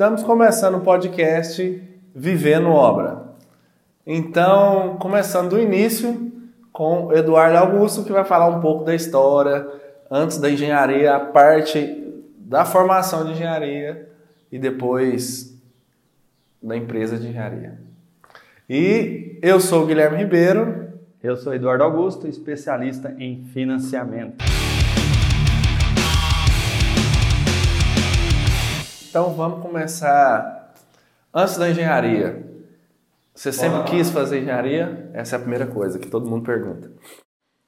Estamos começando o podcast Vivendo Obra. Então, começando do início com Eduardo Augusto, que vai falar um pouco da história, antes da engenharia, a parte da formação de engenharia e depois da empresa de engenharia. E eu sou o Guilherme Ribeiro. Eu sou Eduardo Augusto, especialista em financiamento. Então vamos começar antes da engenharia. Você sempre quis fazer engenharia? Essa é a primeira coisa que todo mundo pergunta.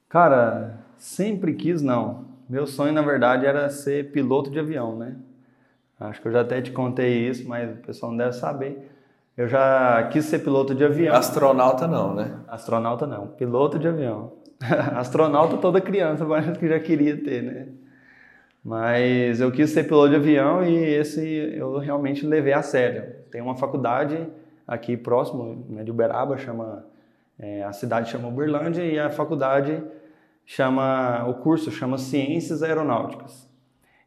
Cara, sempre quis não. Meu sonho, na verdade, era ser piloto de avião, né? Acho que eu já até te contei isso, mas o pessoal não deve saber. Eu já quis ser piloto de avião. Astronauta não, né? Astronauta não, piloto de avião. Astronauta toda criança parece que já queria ter, né? Mas eu quis ser piloto de avião e esse eu realmente levei a sério. Tem uma faculdade aqui próximo né, de Uberaba, chama, é, a cidade chama Uberlândia e a faculdade chama, o curso chama Ciências Aeronáuticas.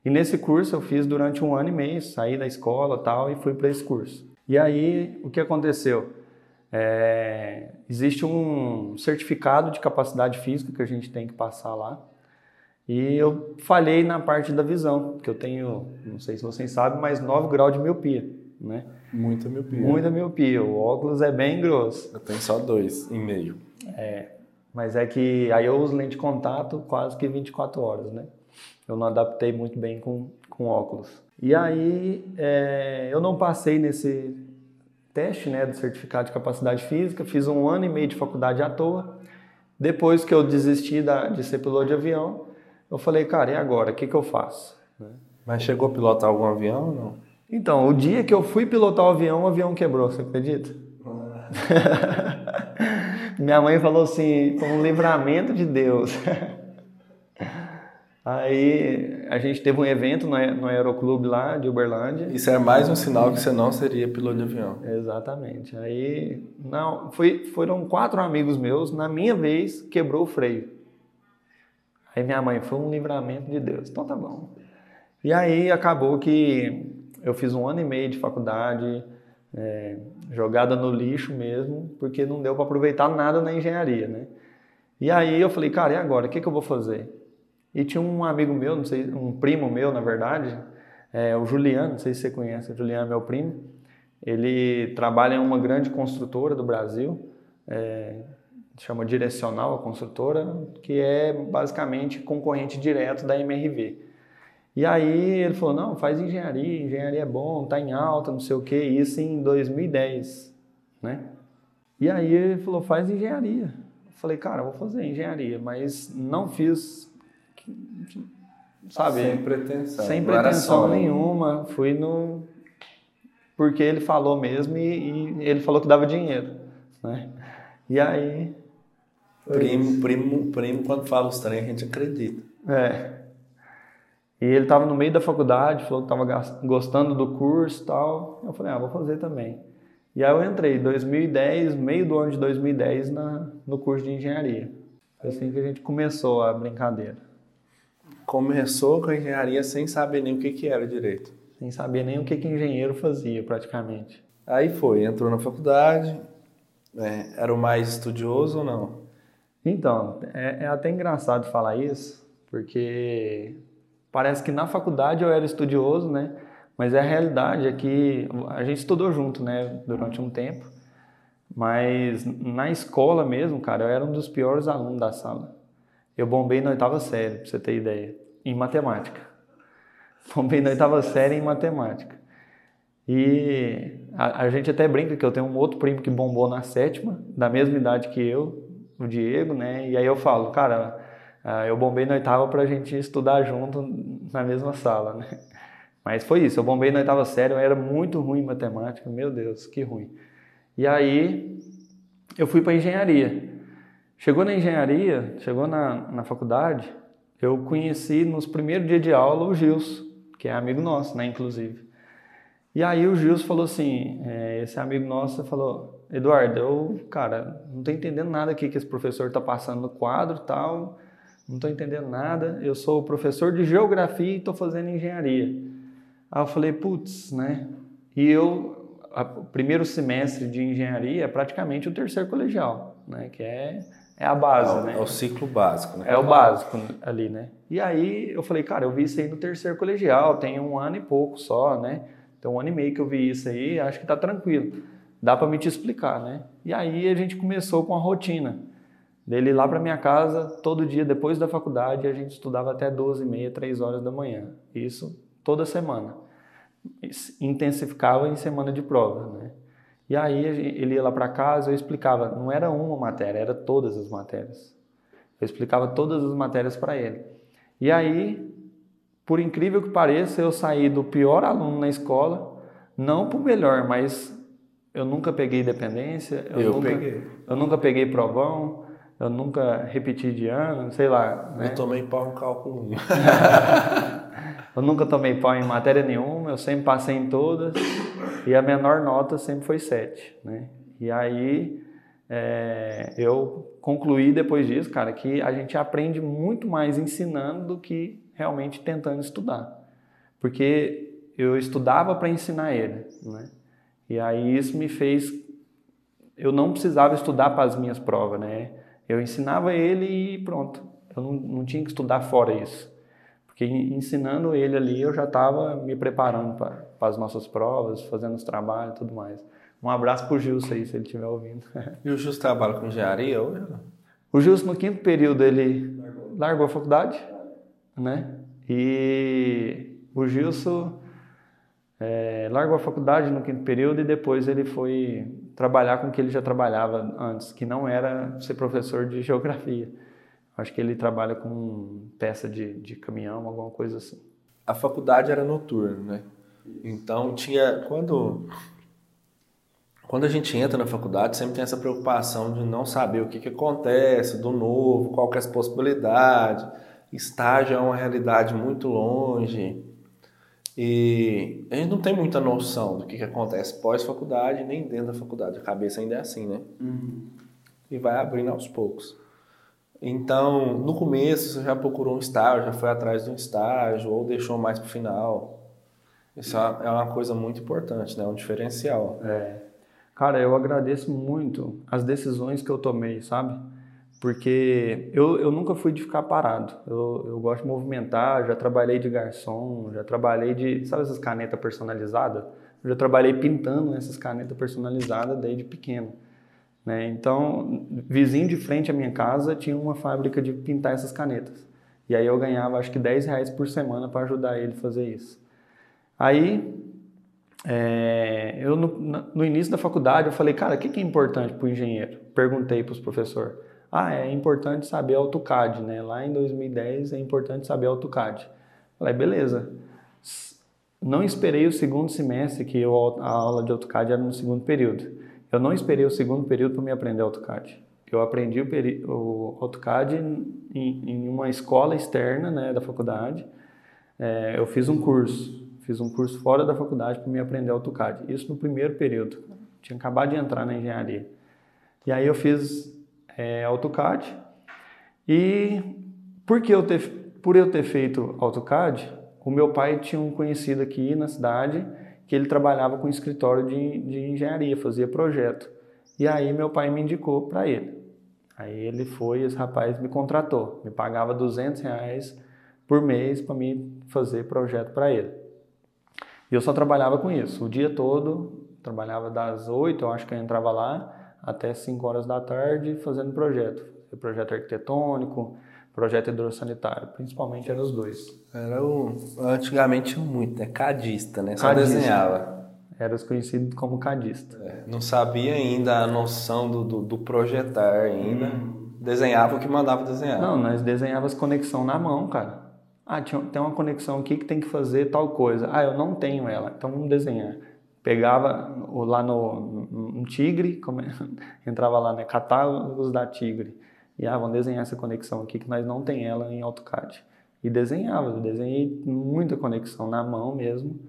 E nesse curso eu fiz durante um ano e meio, saí da escola tal e fui para esse curso. E aí o que aconteceu? É, existe um certificado de capacidade física que a gente tem que passar lá. E eu falhei na parte da visão, que eu tenho, não sei se vocês sabem, mas 9 graus de miopia, né? Muita miopia. Muita miopia. O óculos é bem grosso. Eu tenho só dois e meio. É, mas é que aí eu uso lente de contato quase que 24 horas, né? Eu não adaptei muito bem com, com óculos. E aí é, eu não passei nesse teste, né, do certificado de capacidade física, fiz um ano e meio de faculdade à toa. Depois que eu desisti da, de ser piloto de avião, eu falei, cara, e agora? O que, que eu faço? Mas chegou a pilotar algum avião ou não? Então, o dia que eu fui pilotar o avião, o avião quebrou, você acredita? Minha mãe falou assim, foi um livramento de Deus. Aí a gente teve um evento no, no Aeroclube lá de Uberlândia. Isso é mais um sinal que você não seria piloto de avião. Exatamente. Aí não, foi, foram quatro amigos meus, na minha vez, quebrou o freio. Aí minha mãe, foi um livramento de Deus. Então tá bom. E aí acabou que eu fiz um ano e meio de faculdade, é, jogada no lixo mesmo, porque não deu para aproveitar nada na engenharia, né? E aí eu falei, cara, e agora? O que, que eu vou fazer? E tinha um amigo meu, não sei, um primo meu, na verdade, é, o Juliano, não sei se você conhece, o Juliano é meu primo. Ele trabalha em uma grande construtora do Brasil, é, chama Direcional, a construtora, que é basicamente concorrente direto da MRV. E aí ele falou, não, faz engenharia, engenharia é bom, tá em alta, não sei o que, isso em 2010, né? E aí ele falou, faz engenharia. Eu falei, cara, vou fazer engenharia, mas não fiz, sabe? Sem pretensão. Sem pretensão nenhuma, fui no... Porque ele falou mesmo e, e ele falou que dava dinheiro, né? E aí Primo, primo, primo, quando fala os trem, a gente acredita. É. E ele estava no meio da faculdade, falou que estava gostando do curso e tal. Eu falei, ah, vou fazer também. E aí eu entrei em 2010, meio do ano de 2010, na, no curso de engenharia. Foi assim que a gente começou a brincadeira. Começou com a engenharia sem saber nem o que, que era direito. Sem saber nem o que, que engenheiro fazia, praticamente. Aí foi, entrou na faculdade, é, era o mais estudioso ou não? Então, é, é, até engraçado falar isso, porque parece que na faculdade eu era estudioso, né? Mas a realidade é que a gente estudou junto, né, durante um tempo. Mas na escola mesmo, cara, eu era um dos piores alunos da sala. Eu bombei na oitava série, pra você ter ideia, em matemática. Bombei na oitava série em matemática. E a, a gente até brinca que eu tenho um outro primo que bombou na sétima, da mesma idade que eu, o Diego, né? E aí eu falo, cara, ah, eu bombei na oitava pra gente estudar junto na mesma sala, né? Mas foi isso, eu bombei na oitava série, eu era muito ruim em matemática, meu Deus, que ruim. E aí eu fui para engenharia. Chegou na engenharia, chegou na, na faculdade, eu conheci nos primeiros dias de aula o Gilson, que é amigo nosso, né, inclusive. E aí o Gilson falou assim, é, esse amigo nosso falou, Eduardo, eu, cara, não tô entendendo nada aqui que esse professor tá passando no quadro tal, não tô entendendo nada, eu sou professor de geografia e tô fazendo engenharia. Aí eu falei, putz, né? E eu, o primeiro semestre de engenharia é praticamente o terceiro colegial, né? Que é, é a base, é, né? É o ciclo básico, né? É o básico ali, né? E aí eu falei, cara, eu vi isso aí no terceiro colegial, tem um ano e pouco só, né? Tem um ano e meio que eu vi isso aí, acho que tá tranquilo. Dá para me te explicar, né? E aí a gente começou com a rotina dele ir lá para minha casa todo dia depois da faculdade, a gente estudava até 12 e meia, 3 horas da manhã. Isso toda semana. Intensificava em semana de prova, né? E aí ele ia lá para casa, eu explicava, não era uma matéria, era todas as matérias. Eu explicava todas as matérias para ele. E aí, por incrível que pareça, eu saí do pior aluno na escola, não para o melhor, mas eu nunca peguei dependência, eu, eu nunca, peguei. eu nunca peguei provão, eu nunca repeti de ano, sei lá. Né? Eu tomei pau em cálculo 1. eu nunca tomei pau em matéria nenhuma, eu sempre passei em todas e a menor nota sempre foi 7, né? E aí é, eu concluí depois disso, cara, que a gente aprende muito mais ensinando do que realmente tentando estudar. Porque eu estudava para ensinar ele, né? E aí isso me fez eu não precisava estudar para as minhas provas, né? Eu ensinava ele e pronto. Eu não, não tinha que estudar fora isso. Porque ensinando ele ali, eu já estava me preparando para as nossas provas, fazendo os trabalhos e tudo mais. Um abraço para o Gilson aí, se ele estiver ouvindo. E o Gilson trabalha com engenharia hoje? O Gilson, no quinto período, ele largou, largou a faculdade, né? E o Gilson é, largou a faculdade no quinto período e depois ele foi trabalhar com o que ele já trabalhava antes, que não era ser professor de geografia. Acho que ele trabalha com peça de, de caminhão, alguma coisa assim. A faculdade era noturna, né? Então tinha quando quando a gente entra na faculdade sempre tem essa preocupação de não saber o que, que acontece, do novo, qual que é as possibilidades. Estágio é uma realidade muito longe. E a gente não tem muita noção do que, que acontece pós-faculdade nem dentro da faculdade. A cabeça ainda é assim, né? Uhum. E vai abrindo aos poucos. Então, no começo, você já procurou um estágio, já foi atrás de um estágio, ou deixou mais para o final. Isso é uma coisa muito importante, né? Um diferencial. É. Cara, eu agradeço muito as decisões que eu tomei, sabe? Porque eu, eu nunca fui de ficar parado. Eu, eu gosto de movimentar, já trabalhei de garçom, já trabalhei de, sabe essas canetas personalizadas? Eu já trabalhei pintando essas canetas personalizadas desde pequeno. Né? Então, vizinho de frente à minha casa tinha uma fábrica de pintar essas canetas. E aí eu ganhava acho que 10 reais por semana para ajudar ele a fazer isso. Aí, é, eu no, no, início da faculdade, eu falei, cara, o que, que é importante para o engenheiro? Perguntei para os professores. Ah, é importante saber AutoCAD, né? Lá em 2010 é importante saber AutoCAD. Falei, beleza. Não esperei o segundo semestre, que eu, a aula de AutoCAD era no segundo período. Eu não esperei o segundo período para me aprender AutoCAD. Eu aprendi o, o AutoCAD em, em, uma escola externa né, da faculdade. É, eu fiz um curso, fiz um curso fora da faculdade para me aprender AutoCAD. Isso no primeiro período. Tinha acabado de entrar na engenharia. E aí eu fiz é, AutoCAD. E por, eu ter, por eu ter feito AutoCAD, o meu pai tinha um conhecido aqui na cidade que ele trabalhava com escritório de, de engenharia, fazia projeto. E aí meu pai me indicou para ele. Aí ele foi, esse rapaz me contratou, me pagava 200 reais por mês para me fazer projeto para ele. E eu só trabalhava com isso, o dia todo, trabalhava das 8, eu acho que eu entrava lá, até 5 horas da tarde fazendo projeto. Projeto arquitetônico, projeto hidrossanitário, principalmente eram os dois. Era o, antigamente muito, né? Cadista, né? Só cadista. desenhava. Era conhecido como cadista. É, não sabia ainda a noção do, do, do projetar ainda. Hum. Desenhava o que mandava desenhar. Não, nós desenhávamos conexão na mão, cara. Ah, tinha, tem uma conexão aqui que tem que fazer tal coisa. Ah, eu não tenho ela, então vamos desenhar pegava lá no, um tigre, entrava lá, né, catálogos da tigre, e ah, vamos desenhar essa conexão aqui que nós não tem ela em AutoCAD. E desenhava, eu desenhei muita conexão na mão mesmo,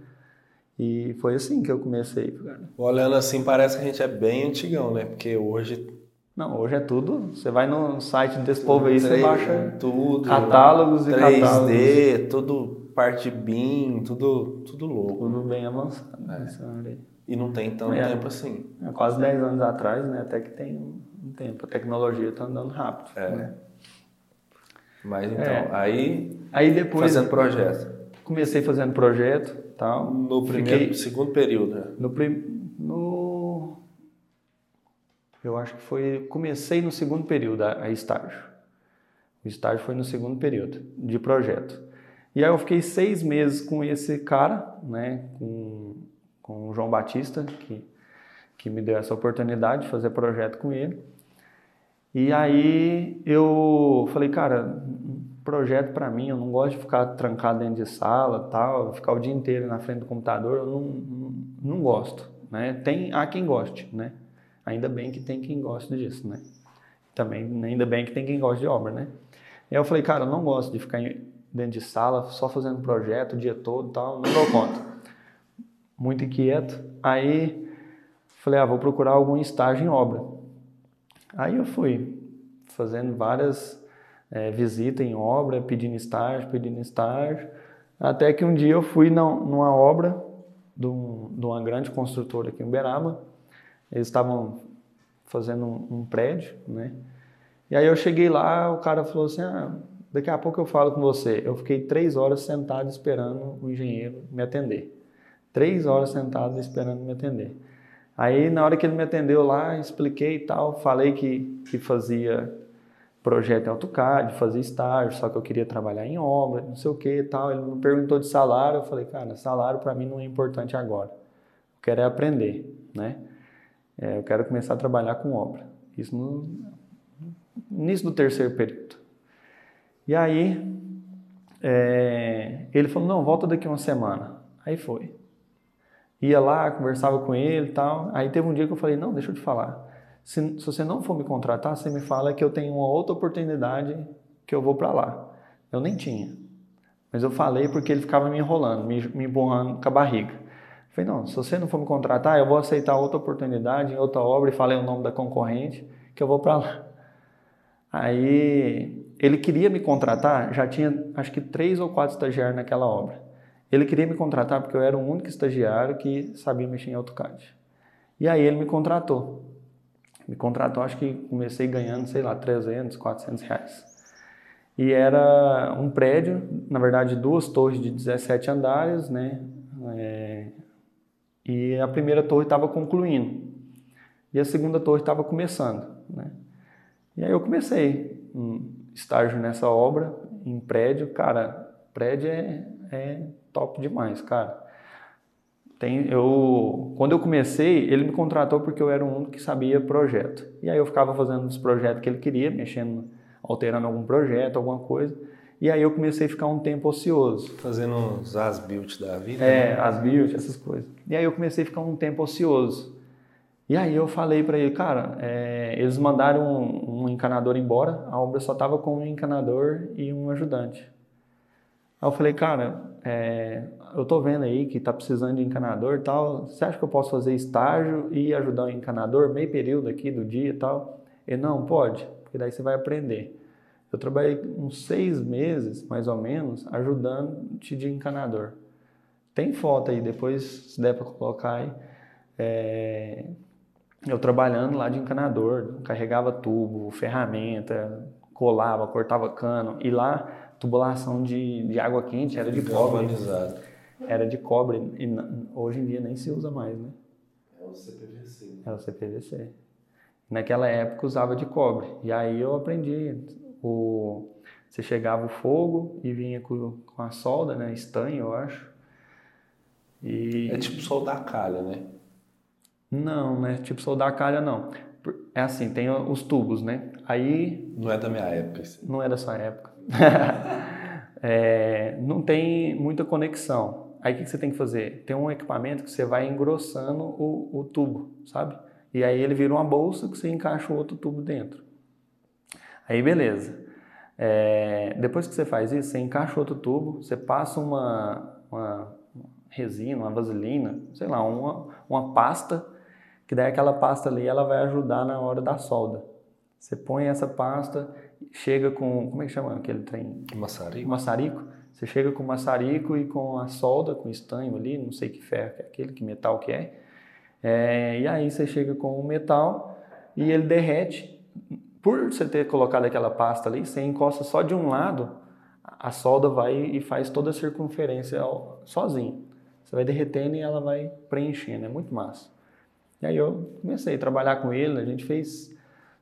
e foi assim que eu comecei. Cara. Olhando assim, parece que a gente é bem antigão, né? Porque hoje não, hoje é tudo. Você vai no site desse povo aí, você baixa tudo, catálogos 3D, e catálogos. 3D, tudo parte BIM, tudo, tudo louco. Tudo bem avançado nessa área. E não tem tanto É. tempo assim. É, quase 10 anos atrás, né? Até que tem um tempo. A tecnologia tá andando rápido. É. né? Mas então, É. aí Aí depois fazendo projeto. comecei fazendo projeto tal. No primeiro, Fiquei segundo período. né? no, prim- no eu acho que foi comecei no segundo período a, a estágio. O estágio foi no segundo período de projeto. E aí eu fiquei seis meses com esse cara, né? Com, com o João Batista que que me deu essa oportunidade de fazer projeto com ele. E aí eu falei, cara, projeto para mim, eu não gosto de ficar trancado dentro de sala, tal, ficar o dia inteiro na frente do computador, eu não, não, não gosto, né? Tem há quem goste, né? Ainda bem que tem quem goste disso, né? Também ainda bem que tem quem goste de obra, né? E aí eu falei, cara, eu não gosto de ficar dentro de sala só fazendo projeto o dia todo, e tal, não dou conta. Muito inquieto. Aí falei, ah, vou procurar algum estágio em obra. Aí eu fui fazendo várias eh, visitas em obra, pedindo estágio, pedindo estágio, até que um dia eu fui na- numa obra de, um- de uma grande construtora aqui em Uberaba. Eles estavam fazendo um, um prédio, né? E aí eu cheguei lá, o cara falou assim, ah, daqui a pouco eu falo com você. Eu fiquei três horas sentado esperando o engenheiro me atender. Três horas sentado esperando me atender. Aí, na hora que ele me atendeu lá, expliquei e tal, falei que, que fazia projeto em AutoCAD, fazia estágio, só que eu queria trabalhar em obra, não sei o que e tal. Ele me perguntou de salário, eu falei, cara, salário para mim não é importante agora. Eu quero é aprender, né? É, eu quero começar a trabalhar com obra. Isso no início do terceiro período. E aí, é, ele falou, não, volta daqui uma semana. Aí foi ia lá, conversava com ele e tal. Aí teve um dia que eu falei, não, deixa eu te falar. Se, se você não for me contratar, você me fala que eu tenho uma outra oportunidade que eu vou para lá. Eu nem tinha. Mas eu falei porque ele ficava me enrolando, me, me empurrando com a barriga. Eu falei, não, se você não for me contratar, eu vou aceitar outra oportunidade em outra obra e falei o nome da concorrente que eu vou para lá. Aí ele queria me contratar, já tinha acho que três ou quatro estagiários naquela obra. Ele queria me contratar porque eu era o único estagiário que sabia mexer em AutoCAD. E aí ele me contratou. Me contratou, acho que comecei ganhando, sei lá, 300, 400 reais. E era um prédio, na verdade, duas torres de 17 andares, né? É, e a primeira torre estava concluindo. E a segunda torre estava começando, né? E aí eu comecei um estágio nessa obra, em prédio. Cara, prédio é, é top demais, cara. Tem, eu, quando eu comecei, ele me contratou porque eu era único que sabia projeto. E aí eu ficava fazendo os projetos que ele queria, mexendo, alterando algum projeto, alguma coisa. E aí eu comecei a ficar um tempo ocioso. Fazendo uns as-built da vida. É, né? as builds, essas coisas. E aí eu comecei a ficar um tempo ocioso. E aí eu falei para ele, cara, é, eles mandaram um, um encanador embora, a obra só tava com um encanador e um ajudante. Aí eu falei, cara, é, eu tô vendo aí que tá precisando de encanador e tal, você acha que eu posso fazer estágio e ajudar o encanador meio período aqui do dia e tal? Ele, não, pode, porque daí você vai aprender. Eu trabalhei uns seis meses, mais ou menos, ajudando-te de encanador. Tem foto aí, depois, se der para colocar aí. É, eu trabalhando lá de encanador, carregava tubo, ferramenta, colava, cortava cano. E lá, tubulação de, de água quente era de cobre. Era de cobre. E hoje em dia nem se usa mais, né? É o CPVC. Era o CPVC. Naquela época usava de cobre. E aí eu aprendi. O, você chegava o fogo e vinha com, com a solda, né? Estanho, eu acho. E... É tipo soldar calha, né? Não, né? Tipo soldar calha, não. É assim, tem os tubos, né? Aí Não é da minha época. isso. não é da sua época. É, não tem muita conexão. Aí o que que você tem que fazer? Tem um equipamento que você vai engrossando o, o tubo, sabe? E aí ele vira uma bolsa que você encaixa o outro tubo dentro. Aí beleza. É, depois que você faz isso, você encaixa outro tubo, você passa uma, uma resina, uma vaselina, sei lá, uma, uma pasta, que daí aquela pasta ali ela vai ajudar na hora da solda. Você põe essa pasta, chega com, como é que chama aquele trem? Maçarico. maçarico, Você chega com o maçarico e com a solda, com estanho ali, não sei que ferro que é aquele, que metal que é. é e aí você chega com o metal e ele derrete. Por você ter colocado aquela pasta ali, você encosta só de um lado, a solda vai e faz toda a circunferência sozinho. Você vai derretendo e ela vai preenchendo, é muito massa. E aí eu comecei a trabalhar com ele, a gente fez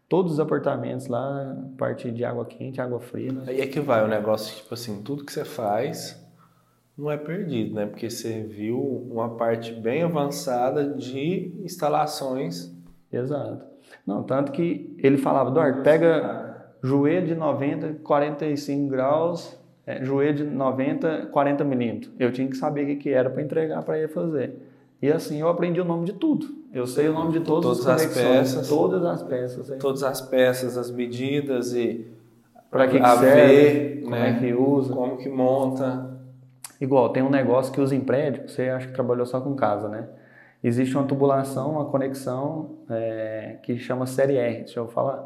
todos os apartamentos lá, parte de água quente, água fria. Né? Aí é que vai o negócio, tipo assim, tudo que você faz não é perdido, né? Porque você viu uma parte bem avançada de instalações. Exato. Não, tanto que ele falava, Eduardo, pega joelho de 90, 45 graus, é, joelho de 90, 40 milímetros. Eu tinha que saber o que, que era para entregar para ele fazer. E assim eu aprendi o nome de tudo. Eu sei o nome de todas, todas as peças, todas as peças, hein? todas as peças, as medidas e para que, que serve, como né? é que usa, como que monta. Igual tem um negócio que usa em prédio. Você acha que trabalhou só com casa, né? Existe uma tubulação, uma conexão é, que chama série R. Deixa eu falar.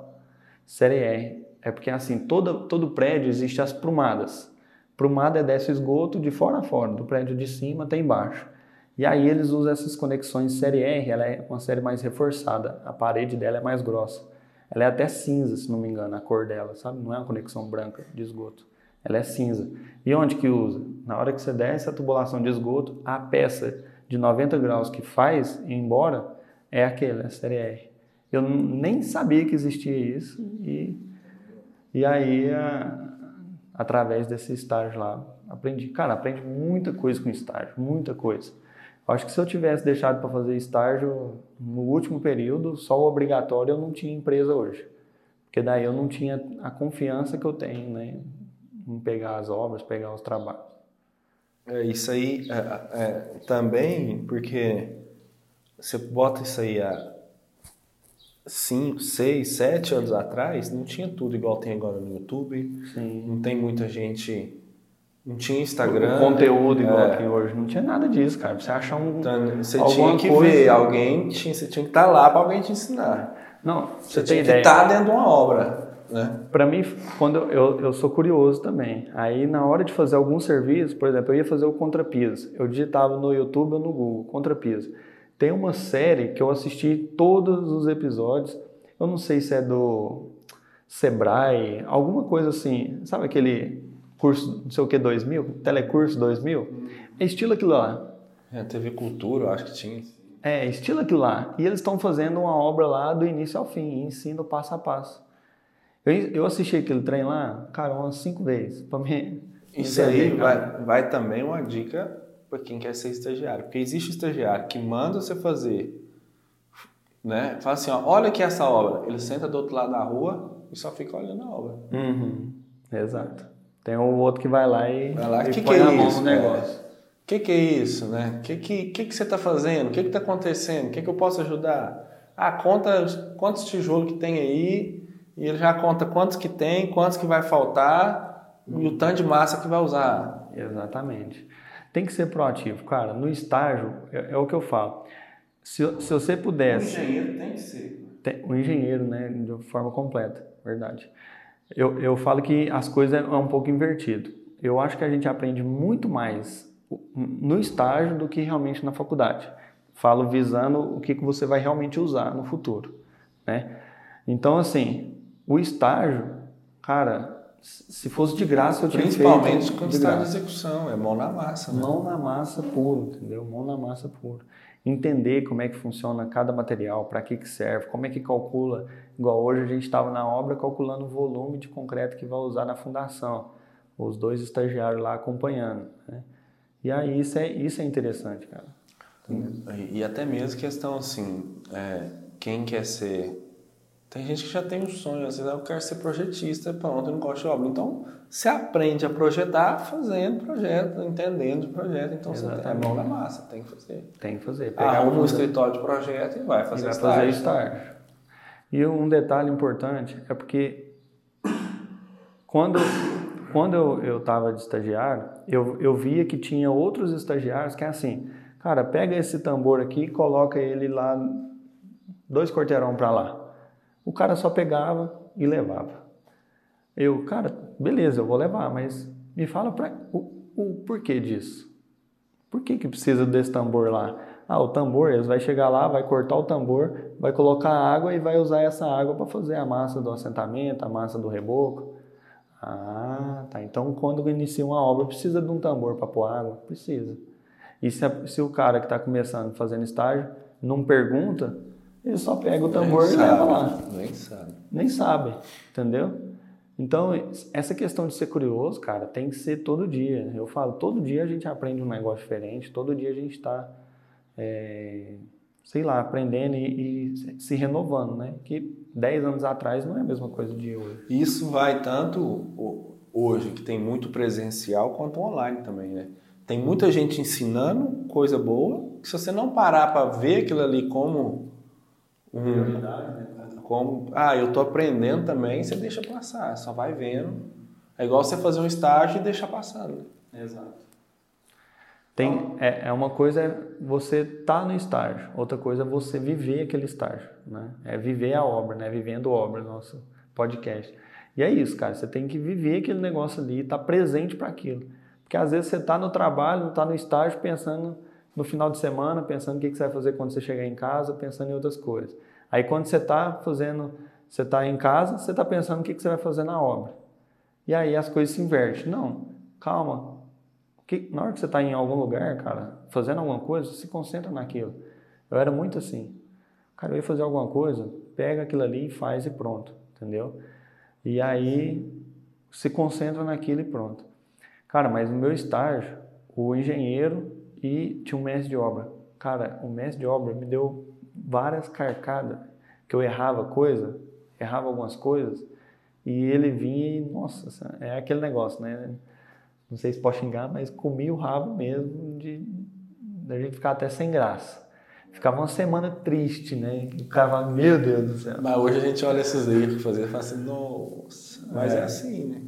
Série R é porque assim todo todo prédio existe as prumadas. Prumada é desse esgoto de fora a fora, do prédio de cima até embaixo. E aí eles usam essas conexões série R, ela é uma série mais reforçada, a parede dela é mais grossa. Ela é até cinza, se não me engano, a cor dela, sabe? Não é uma conexão branca de esgoto. Ela é cinza. E onde que usa? Na hora que você desce a tubulação de esgoto, a peça de 90 graus que faz ir embora é aquela, a série R. Eu nem sabia que existia isso e, e aí, a, através desse estágio lá, aprendi. Cara, aprende muita coisa com estágio, muita coisa. Acho que se eu tivesse deixado para fazer estágio no último período, só o obrigatório, eu não tinha empresa hoje. Porque daí eu não tinha a confiança que eu tenho né, em pegar as obras, pegar os trabalhos. É, isso aí é, é, também, porque você bota isso aí há 5, 6, 7 anos atrás, não tinha tudo igual tem agora no YouTube. Sim. Não tem muita gente não tinha Instagram. O conteúdo igual é. tem hoje. Não tinha nada disso, cara. Você achar um. Então, você tinha que coisa... ver alguém, tinha, você tinha que estar tá lá para alguém te ensinar. Não, você, você tinha que estar tá dentro de uma obra. Né? Para mim, quando eu, eu sou curioso também. Aí, na hora de fazer algum serviço, por exemplo, eu ia fazer o contrapiso. Eu digitava no YouTube ou no Google, contrapiso. Tem uma série que eu assisti todos os episódios. Eu não sei se é do Sebrae, alguma coisa assim. Sabe aquele curso, não sei o que, 2000, telecurso 2000, é estilo aquilo lá. É, TV Cultura, acho que tinha. É, estilo aquilo lá. E eles estão fazendo uma obra lá do início ao fim, ensino passo a passo. Eu, eu assisti aquele trem lá, cara, umas cinco vezes, para mim. Isso aí vai, vai também uma dica para quem quer ser estagiário. Porque existe estagiário que manda você fazer, né? Fala assim, ó, olha aqui essa obra. Ele senta do outro lado da rua e só fica olhando a obra. Uhum. Exato. Tem o outro que vai lá e, vai lá, e que põe que é a mão isso, no negócio. O que, que é isso, né? O que, que, que, que você está fazendo? O que está acontecendo? O que, que eu posso ajudar? Ah, conta quantos tijolos que tem aí e ele já conta quantos que tem, quantos que vai faltar e o tanto de massa que vai usar. Exatamente. Tem que ser proativo, cara. No estágio, é, é o que eu falo. Se, se você pudesse... O engenheiro tem que ser. Tem, o engenheiro, né? De forma completa, verdade. Eu, eu falo que as coisas é um pouco invertido. Eu acho que a gente aprende muito mais no estágio do que realmente na faculdade. Falo visando o que, que você vai realmente usar no futuro, né? Então, assim, o estágio, cara, se fosse de graça eu tinha Principalmente quando está de execução, é mão na massa. Né? Mão na massa puro, entendeu? Mão na massa puro entender como é que funciona cada material, para que, que serve, como é que calcula. Igual hoje a gente estava na obra calculando o volume de concreto que vai usar na fundação, os dois estagiários lá acompanhando. Né? E aí isso é, isso é interessante, cara. E, e até mesmo questão assim, é, quem quer ser tem gente que já tem um sonho, ah, eu quero ser projetista, pronto, eu não gosto de obra. Então, você aprende a projetar fazendo projeto, entendendo de projeto. Então, Exatamente. você tem a mão na massa, tem que fazer. Tem que fazer. Arruma um escritório de projeto e vai fazer e vai estágio. fazer estágio. E um detalhe importante é porque quando, quando eu estava de estagiário, eu, eu via que tinha outros estagiários que é assim, cara, pega esse tambor aqui e coloca ele lá, dois quarteirão para lá. O cara só pegava e levava. Eu, cara, beleza, eu vou levar, mas me fala pra, o, o porquê disso. Por que, que precisa desse tambor lá? Ah, o tambor, eles vai chegar lá, vai cortar o tambor, vai colocar água e vai usar essa água para fazer a massa do assentamento, a massa do reboco. Ah, tá. Então, quando inicia uma obra, precisa de um tambor para pôr água? Precisa. E se, a, se o cara que está começando fazendo estágio não pergunta, ele só pega o tambor Nem e sabe, leva lá. Nem sabe. Nem sabe, entendeu? Então, essa questão de ser curioso, cara, tem que ser todo dia. Eu falo, todo dia a gente aprende um negócio diferente, todo dia a gente está, é, sei lá, aprendendo e, e se renovando, né? Que 10 anos atrás não é a mesma coisa de hoje. Isso vai tanto hoje, que tem muito presencial, quanto online também, né? Tem muita gente ensinando coisa boa, que se você não parar para ver aquilo ali como um, como, ah, eu tô aprendendo também, você deixa passar, só vai vendo. É igual você fazer um estágio e deixar passando. Exato. Tem, é, é uma coisa é você estar no estágio, outra coisa é você viver aquele estágio, né? É viver a obra, né? Vivendo obra, nosso podcast. E é isso, cara, você tem que viver aquele negócio ali, estar presente para aquilo. Porque às vezes você está no trabalho, está no estágio pensando no final de semana, pensando o que que você vai fazer quando você chegar em casa, pensando em outras coisas. Aí quando você está fazendo, você está em casa, você está pensando o que que você vai fazer na obra. E aí as coisas se invertem. Não, calma, que, na hora que você está em algum lugar, cara, fazendo alguma coisa, se concentra naquilo. Eu era muito assim. Cara, eu ia fazer alguma coisa, pega aquilo ali e faz e pronto, entendeu? E aí se concentra naquilo e pronto. Cara, mas no meu estágio, o engenheiro e tinha um mestre de obra. Cara, o mestre de obra me deu várias carcadas que eu errava coisa, errava algumas coisas, e ele vinha e, nossa, é aquele negócio, né? Não sei se pode xingar, mas comi o rabo mesmo de da gente ficar até sem graça. Ficava uma semana triste, né? O cara fala, meu Deus do céu. Mas hoje a gente olha esses erros que fazer e fala assim, nossa, mas é, É. assim, né?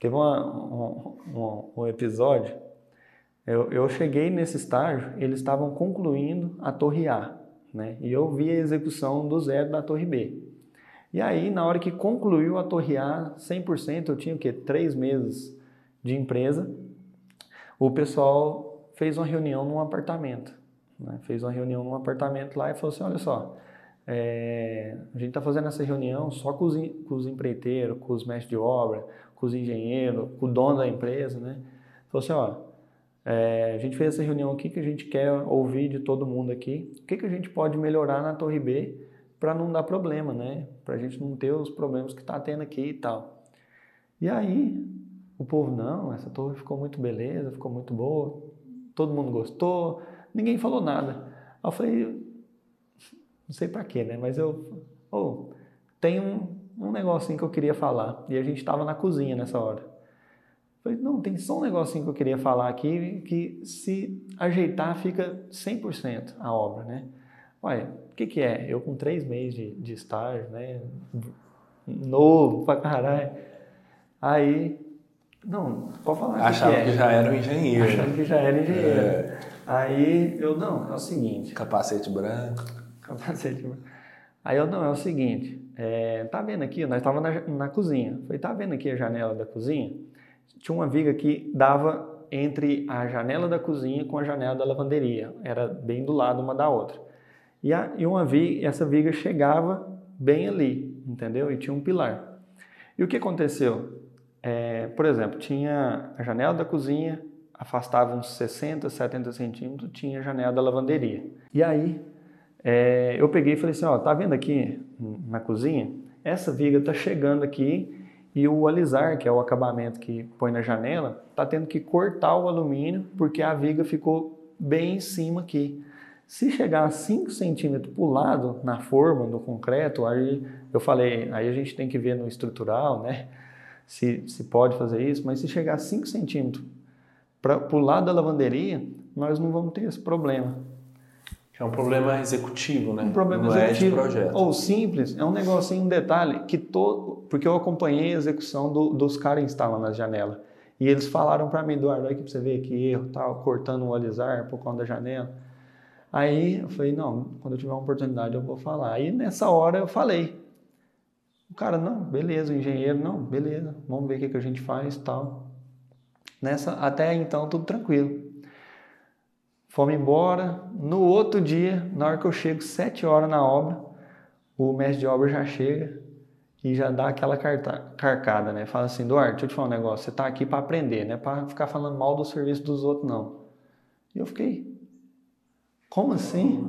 Teve uma- um, um- um episódio, eu, eu cheguei nesse estágio, eles estavam concluindo a Torre A, né? E eu vi a execução do zero da Torre B. E aí, na hora que concluiu a Torre A 100%, eu tinha o quê? Três meses de empresa. O pessoal fez uma reunião num apartamento. né? Fez uma reunião num apartamento lá e falou assim: olha só, é, a gente está fazendo essa reunião só com os, com os empreiteiros, com os mestres de obra, com os engenheiros, com o dono da empresa, né? Falou assim: ó, é, a gente fez essa reunião aqui que a gente quer ouvir de todo mundo aqui. O que, que a gente pode melhorar na Torre B para não dar problema, né? Para a gente não ter os problemas que está tendo aqui e tal. E aí, o povo, não, essa torre ficou muito beleza, ficou muito boa, todo mundo gostou, ninguém falou nada. Aí eu falei, não sei para quê, né? Mas eu, oh, tem um, um negocinho que eu queria falar. E a gente estava na cozinha nessa hora. Falei, não, tem só um negocinho que eu queria falar aqui, que se ajeitar fica 100% a obra, né? Olha, o que que é? Eu com três meses de, de estágio, né? Novo pra caralho. Aí, não, pode falar o que Achava que é. que já era um engenheiro. Achando que já era engenheiro. É. Aí eu, não, é o seguinte, Capacete branco. capacete. Aí eu, não, é o seguinte, é, tá vendo aqui, nós estávamos na, na cozinha. Falei, tá vendo aqui a janela da cozinha? Tinha uma viga que dava entre a janela da cozinha com a janela da lavanderia. Era bem do lado uma da outra. E, a, e uma viga, essa viga chegava bem ali, entendeu? E tinha um pilar. E o que aconteceu? É, por exemplo, tinha a janela da cozinha, afastava uns 60, 70 centímetros, tinha a janela da lavanderia. E aí, é, eu peguei e falei assim, ó, tá vendo aqui na cozinha? Essa viga tá chegando aqui e o alisar, que é o acabamento que põe na janela, tá tendo que cortar o alumínio porque a viga ficou bem em cima aqui. Se chegar a 5 centímetros para lado, na forma do concreto, aí eu falei, aí a gente tem que ver no estrutural, né? Se, se pode fazer isso, mas se chegar a 5 centímetros para o lado da lavanderia, nós não vamos ter esse problema. É um problema executivo, né? Um problema Não executivo. é de projeto. Ou simples, é um negocinho, um detalhe que todo. Porque eu acompanhei a execução do- dos caras instalando as janelas. E eles falaram para mim, Eduardo, aqui pra você ver que erro, tal, cortando o alisar por conta da janela. Aí eu falei, não, quando eu tiver uma oportunidade eu vou falar. Aí nessa hora eu falei. O cara, não, beleza, engenheiro, não, beleza, vamos ver o que, que a gente faz tal. Nessa, até então, tudo tranquilo. Fomos embora. No outro dia, na hora que eu chego, sete horas na obra, o mestre de obra já chega e já dá aquela carcada, né? Fala assim, Eduardo, deixa eu te falar um negócio, você tá aqui para aprender, não é para ficar falando mal do serviço dos outros, não. E eu fiquei, como assim?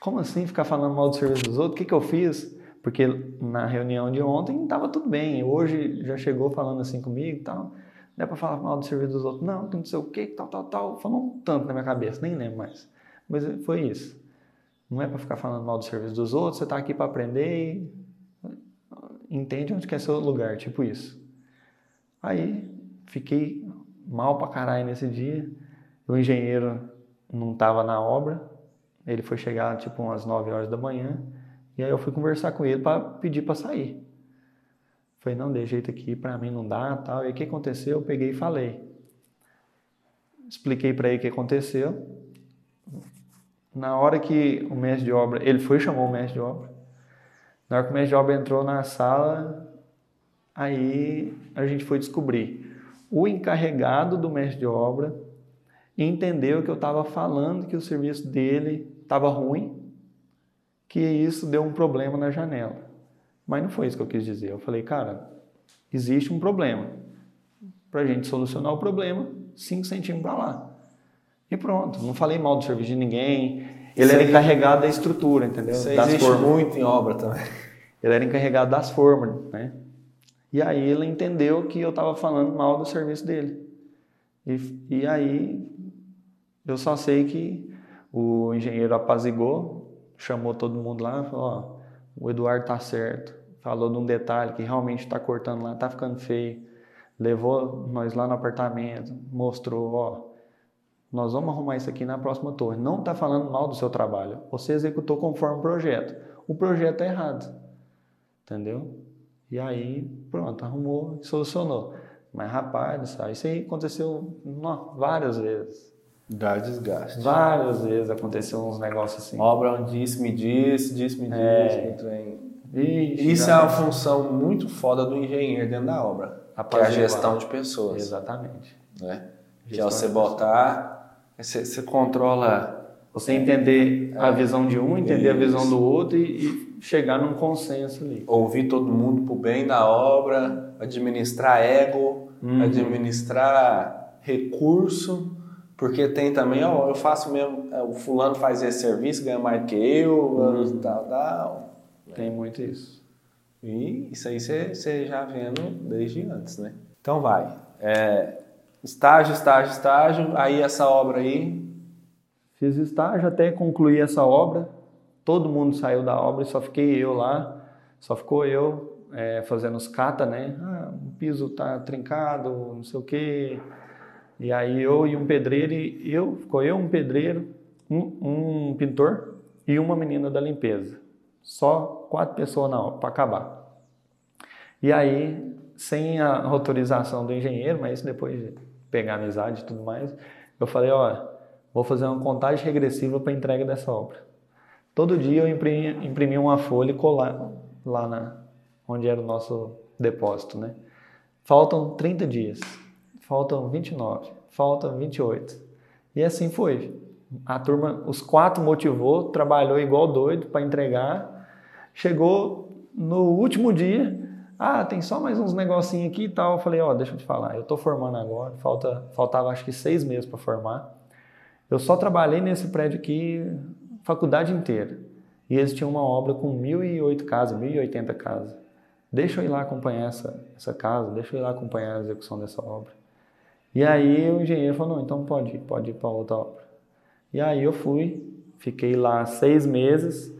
Como assim ficar falando mal do serviço dos outros? O que, que eu fiz? Porque na reunião de ontem estava tudo bem, hoje já chegou falando assim comigo e tal. Não é para falar mal do serviço dos outros, não, que não sei o que, tal, tal, tal. Falou um tanto na minha cabeça, nem lembro mais. Mas foi isso. Não é para ficar falando mal do serviço dos outros, você está aqui para aprender e entende onde quer seu lugar, tipo isso. Aí fiquei mal pra caralho nesse dia. O engenheiro não estava na obra, ele foi chegar tipo umas 9 horas da manhã, e aí eu fui conversar com ele para pedir para sair. Falei, não, de jeito aqui, para mim não dá, tal. E o que aconteceu? Eu peguei e falei. Expliquei para ele o que aconteceu. Na hora que o mestre de obra, ele foi chamou o mestre de obra. Na hora que o mestre de obra entrou na sala, aí a gente foi descobrir. O encarregado do mestre de obra entendeu que eu estava falando que o serviço dele estava ruim, que isso deu um problema na janela. Mas não foi isso que eu quis dizer. Eu falei, cara, existe um problema. Para a gente solucionar o problema, 5 centímetros para lá. E pronto. Não falei mal do serviço de ninguém. Ele era encarregado da estrutura, entendeu? Isso das existe formas. muito em obra também. Ele era encarregado das formas, né? E aí ele entendeu que eu estava falando mal do serviço dele. E, e aí eu só sei que o engenheiro apazigou, chamou todo mundo lá e falou, ó, o Eduardo tá certo. Falou de um detalhe que realmente está cortando lá, tá ficando feio. Levou nós lá no apartamento, mostrou, ó, nós vamos arrumar isso aqui na próxima torre. Não está falando mal do seu trabalho. Você executou conforme o projeto. O projeto é errado. Entendeu? E aí, pronto, arrumou e solucionou. Mas, rapaz, isso aí aconteceu não, várias vezes. Dá desgaste. Várias vezes aconteceu uns negócios assim. Obra onde disse, me disse, disse, me disse. É. trem. Ixi, Isso é uma função muito foda do engenheiro dentro da obra, que é a gestão de pessoas. Exatamente. Né? Que é você botar, você, você controla Você entender a visão de um, entender a visão Isso. do outro e, e chegar num consenso ali. ouvir todo mundo pro bem da obra, administrar ego, Uhum. administrar recurso, porque tem também, ó, eu faço mesmo, é, o fulano faz esse serviço, ganha mais que eu, Uhum. tal, tal. Tem muito isso. E isso aí você, você já vendo desde antes, né? Então vai. É, estágio, estágio, estágio, aí essa obra aí, Fiz estágio até concluir essa obra. Todo mundo saiu da obra e só fiquei eu lá. Só ficou eu é, fazendo os cata, né? Ah, o piso tá trincado, não sei o quê. E aí eu e um pedreiro, e eu, ficou eu, um pedreiro, um, um pintor e uma menina da limpeza. Só quatro pessoas na obra para acabar. E aí, sem a autorização do engenheiro, mas depois de pegar amizade e tudo mais, eu falei, ó, vou fazer uma contagem regressiva para entrega dessa obra. Todo dia eu imprimi, imprimi uma folha e colar lá na, onde era o nosso depósito, né? Faltam 30 dias, faltam 29, faltam 28. E assim foi. A turma, os quatro motivou, trabalhou igual doido para entregar. Chegou no último dia, ah, tem só mais uns negocinhos aqui e tal. Eu falei, ó, deixa eu te falar, eu tô formando agora, falta, faltava acho que seis meses para formar. Eu só trabalhei nesse prédio aqui faculdade inteira. E eles tinham uma obra com 1.008 casas, 1.080 casas. Deixa eu ir lá acompanhar essa, essa casa, deixa eu ir lá acompanhar a execução dessa obra. E aí o engenheiro falou, não, então pode ir, pode ir para outra obra. E aí eu fui, fiquei lá seis meses,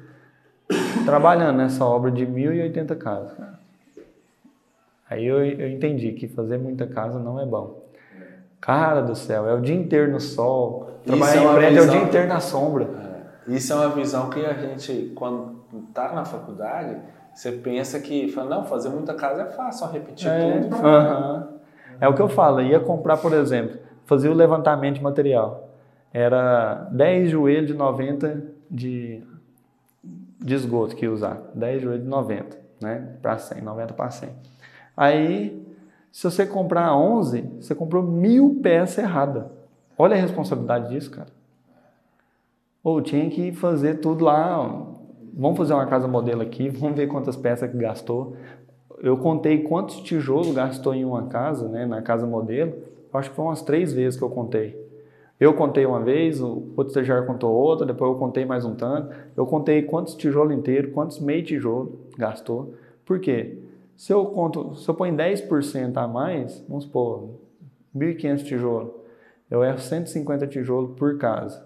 trabalhando nessa obra de 1.080 casas. Aí eu, eu entendi que fazer muita casa não é bom. Cara do céu, é o dia inteiro no sol. Trabalhar é em prédio é o dia inteiro na sombra. isso é uma visão que a gente, quando tá na faculdade, você pensa que, fala, não, fazer muita casa é fácil, só repetir É, tudo. aham. É o que eu falo, ia comprar, por exemplo, fazia o levantamento de material. Era 10 joelhos de 90 de, de esgoto que ia usar. 10 joelhos de 90, né? Para 100, 90 para 100. Aí, Se você comprar 11, você comprou mil peças erradas. Olha a responsabilidade disso, cara. Ou tinha que fazer tudo lá. Vamos fazer uma casa modelo aqui, vamos ver quantas peças que gastou. Eu contei quantos tijolos gastou em uma casa, né, na casa modelo. Acho que foi umas três vezes que eu contei. Eu contei uma vez, o outro estagiário contou outra, depois eu contei mais um tanto. Eu contei quantos tijolos inteiros, quantos meio tijolo gastou. Por quê? Se eu conto, se eu ponho 10% a mais, vamos supor, 1.500 tijolos, eu erro 150 tijolos por casa.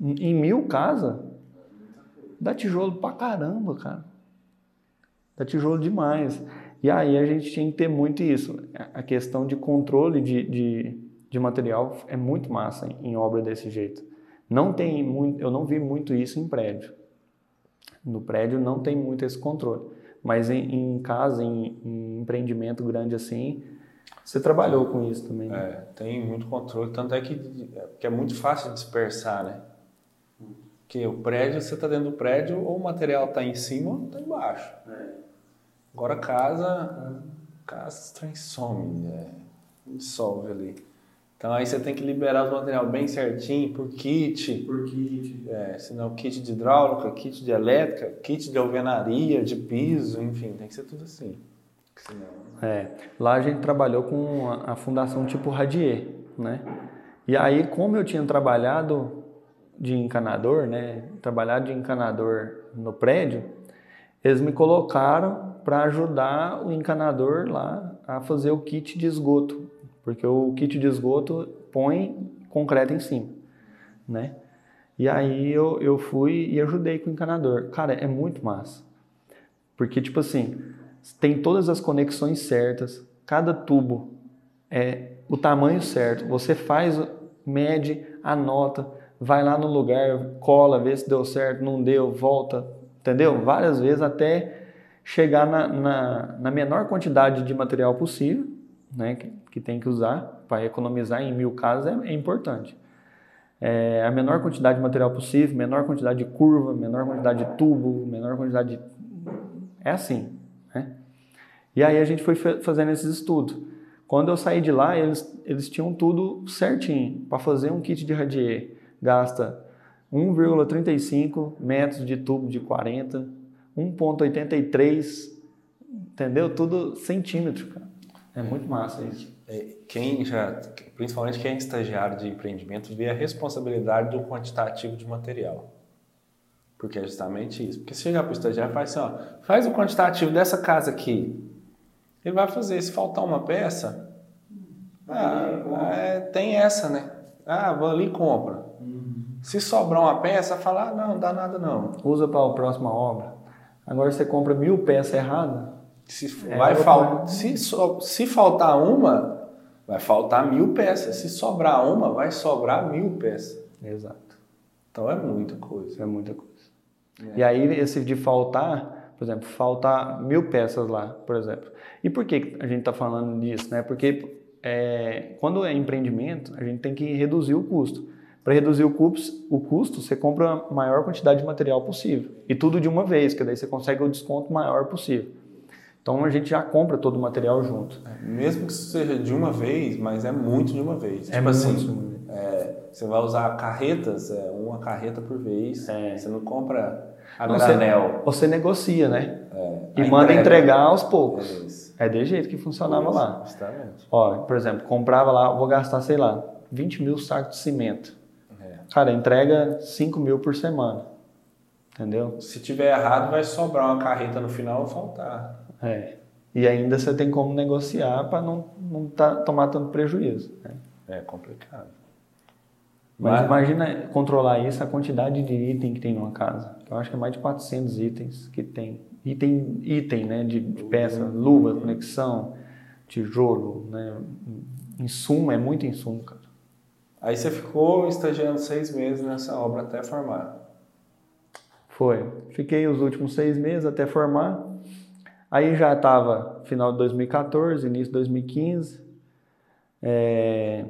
Em mil casas, dá tijolo pra caramba, cara. Dá tijolo demais. E aí a gente tinha que ter muito isso. A questão de controle de, de, de material é muito massa em, em obra desse jeito. Não tem muito, eu não vi muito isso em prédio. No prédio não tem muito esse controle. Mas em, em casa, em, em, empreendimento grande assim, você trabalhou com isso também. Né? É, tem muito controle, tanto é que, que é muito fácil dispersar, né? Que o prédio, você está dentro do prédio, ou o material está em cima ou está embaixo. É. Agora casa, casa transome, né? dissolve ali. Então aí você tem que liberar o material bem certinho por kit. Por kit. É, senão kit de hidráulica, kit de elétrica, kit de alvenaria, de piso, enfim, tem que ser tudo assim. Senão... É, lá a gente trabalhou com a, a fundação tipo Radier, né? E aí, como eu tinha trabalhado de encanador, né? Trabalhado de encanador no prédio, eles me colocaram para ajudar o encanador lá a fazer o kit de esgoto porque o kit de esgoto põe concreto em cima, né? E aí eu, eu fui e ajudei com o encanador. Cara, é muito massa. Porque, tipo assim, tem todas as conexões certas, cada tubo é o tamanho certo. Você faz, mede, anota, vai lá no lugar, cola, vê se deu certo, não deu, volta, entendeu? Várias vezes até chegar na, na, na menor quantidade de material possível né, que, que tem que usar para economizar em mil casas é, é importante. É, a menor quantidade de material possível, menor quantidade de curva, menor quantidade de tubo, menor quantidade de... É assim, né? E aí a gente foi fazendo esses estudos. Quando eu saí de lá, eles, eles tinham tudo certinho. Para fazer um kit de radier, gasta 1,35 metros de tubo de 40, 1,83, entendeu? Tudo centímetro, cara. É muito massa isso. É, quem já, principalmente quem é estagiário de empreendimento, vê a responsabilidade do quantitativo de material. Porque é justamente isso. Porque se chegar para o estagiário e falar assim, ó, faz o quantitativo dessa casa aqui. Ele vai fazer, se faltar uma peça, ah, é, tem essa, né? Ah, vou ali e compra. Uhum. Se sobrar uma peça, fala, ah, não, não dá nada não. Usa para a próxima obra. Agora você compra mil peças erradas, se, é, vai fal... se, so... se faltar uma, vai faltar mil peças. Se sobrar uma, vai sobrar mil peças. Exato. Então é muita coisa. É muita coisa. É. E aí, esse de faltar, por exemplo, faltar mil peças lá, por exemplo. E por que a gente está falando disso? Né? Porque é, quando é empreendimento, a gente tem que reduzir o custo. Para reduzir o custo, o custo, você compra a maior quantidade de material possível. E tudo de uma vez, que daí você consegue o desconto maior possível. Então a gente já compra todo o material junto. É, mesmo que seja de uma vez, mas é muito de uma vez. É tipo assim, muito assim, é, você vai usar carretas, é, uma carreta por vez. É. Você não compra a não, granel. Você, você negocia, né? É, e manda entrega. entregar aos poucos. É, de jeito que funcionava lá. Justamente. Ó, por exemplo, comprava lá, vou gastar, sei lá, 20 mil sacos de cimento. Cara, entrega 5 mil por semana. Entendeu? Se tiver errado, vai sobrar uma carreta no final ou faltar. É. E ainda você tem como negociar para não, não tá, tomar tanto prejuízo. Né? É complicado. Mas, Mas, imagina controlar isso, a quantidade de item que tem numa casa. Eu acho que é mais de 400 itens que tem. Item, item né, de, de peça, luva, conexão, tijolo, né? Insumo, é muito insumo, cara. Aí você ficou estagiando seis meses nessa obra até formar? Foi. Fiquei os últimos seis meses até formar. Aí já estava final de 2014, início de 2015. É,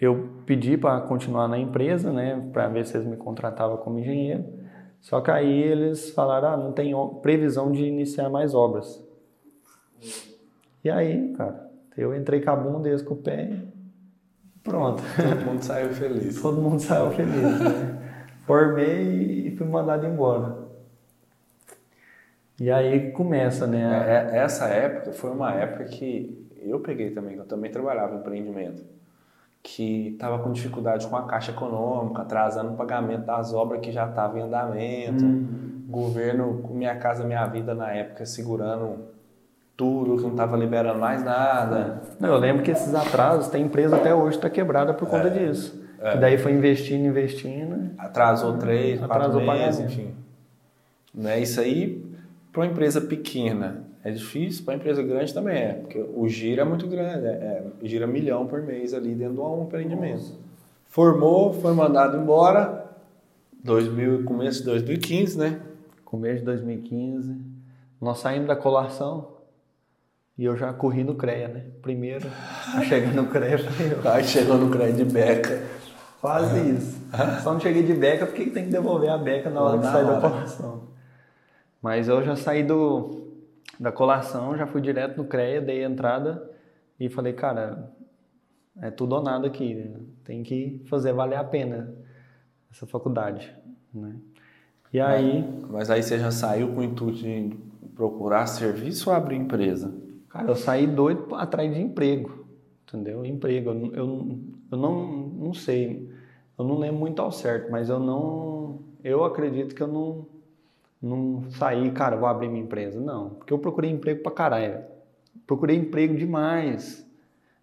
eu pedi para continuar na empresa, né, para ver se eles me contratavam como engenheiro. Só que aí eles falaram, ah, não tem previsão de iniciar mais obras. E aí, cara, eu entrei com a bunda, eles com o pé pronto. Todo mundo saiu feliz. Todo mundo saiu feliz, né? Formei e fui mandado embora. E aí começa, né? É, é, essa época foi uma época que eu peguei também, eu também trabalhava em empreendimento, que estava com dificuldade com a caixa econômica, atrasando o pagamento das obras que já estavam em andamento, hum. governo Minha Casa Minha Vida na época segurando tudo, que não estava liberando mais nada. Não, eu lembro que esses atrasos, tem empresa até hoje está quebrada por conta é, disso. É. Que daí foi investindo, investindo. Atrasou três, atrasou quatro meses, enfim. Né? Isso aí para uma empresa pequena é difícil, para uma empresa grande também é, porque o giro é muito grande, é, é, gira milhão por mês ali dentro de um empreendimento. Nossa. Formou, foi mandado embora, 2000, começo de 2015, né? Começo de 2015. Nós saímos da colação e eu já corri no CREA, né? Primeiro, a chegar no CREA foi eu. Aí chegou no CREA de beca. Quase isso. Só não cheguei de beca porque tem que devolver a beca na hora de sair da colação. Mas eu já saí do, da colação, já fui direto no CREA, dei a entrada e falei, cara, é tudo ou nada aqui, né? tem que fazer valer a pena essa faculdade, né? E aí... Mas, mas aí você já saiu com o intuito de procurar serviço ou abrir empresa? Cara, eu saí doido atrás de emprego, entendeu? Emprego, eu, eu, eu não, não sei, eu não lembro muito ao certo, mas eu não, eu acredito que eu não não sair, cara, vou abrir minha empresa. Não, porque eu procurei emprego pra caralho. Procurei emprego demais.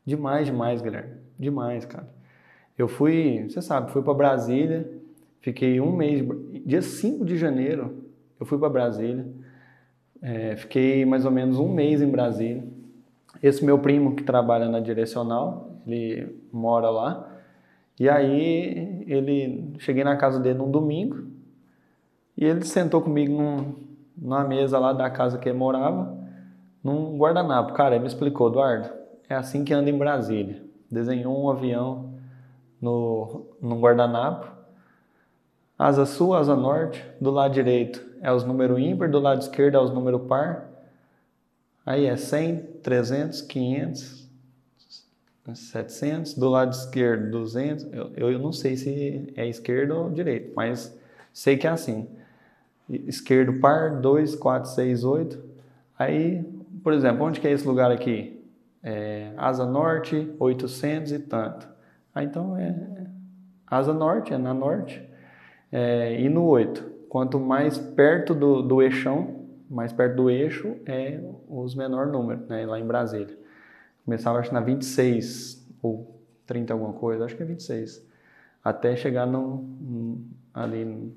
Demais, demais, Guilherme. Demais, cara. Eu fui, você sabe, fui para Brasília, fiquei um mês, dia 5 de janeiro, eu fui para Brasília, é, fiquei mais ou menos um mês em Brasília. Esse meu primo que trabalha na direcional, ele mora lá, e aí ele cheguei na casa dele num domingo, e ele sentou comigo num, numa mesa lá da casa que ele morava, num guardanapo. Cara, ele me explicou, Eduardo, é assim que anda em Brasília. Desenhou um avião no, no guardanapo, asa sul, asa norte, do lado direito é os números ímpar, do lado esquerdo é os números par. Aí é 100, 300, 500, 700, do lado esquerdo 200. Eu, eu não sei se é esquerdo ou direito, mas sei que é assim esquerdo par, 2, 4, 6, 8. Aí, por exemplo, onde que é esse lugar aqui? É, asa norte, 800 e tanto. Ah, então é asa norte, é na norte. É, e no 8, quanto mais perto do, do eixão, mais perto do eixo, é os menor número, né, lá em Brasília. Começava acho na 26 ou 30 alguma coisa, acho que é 26. Até chegar no, ali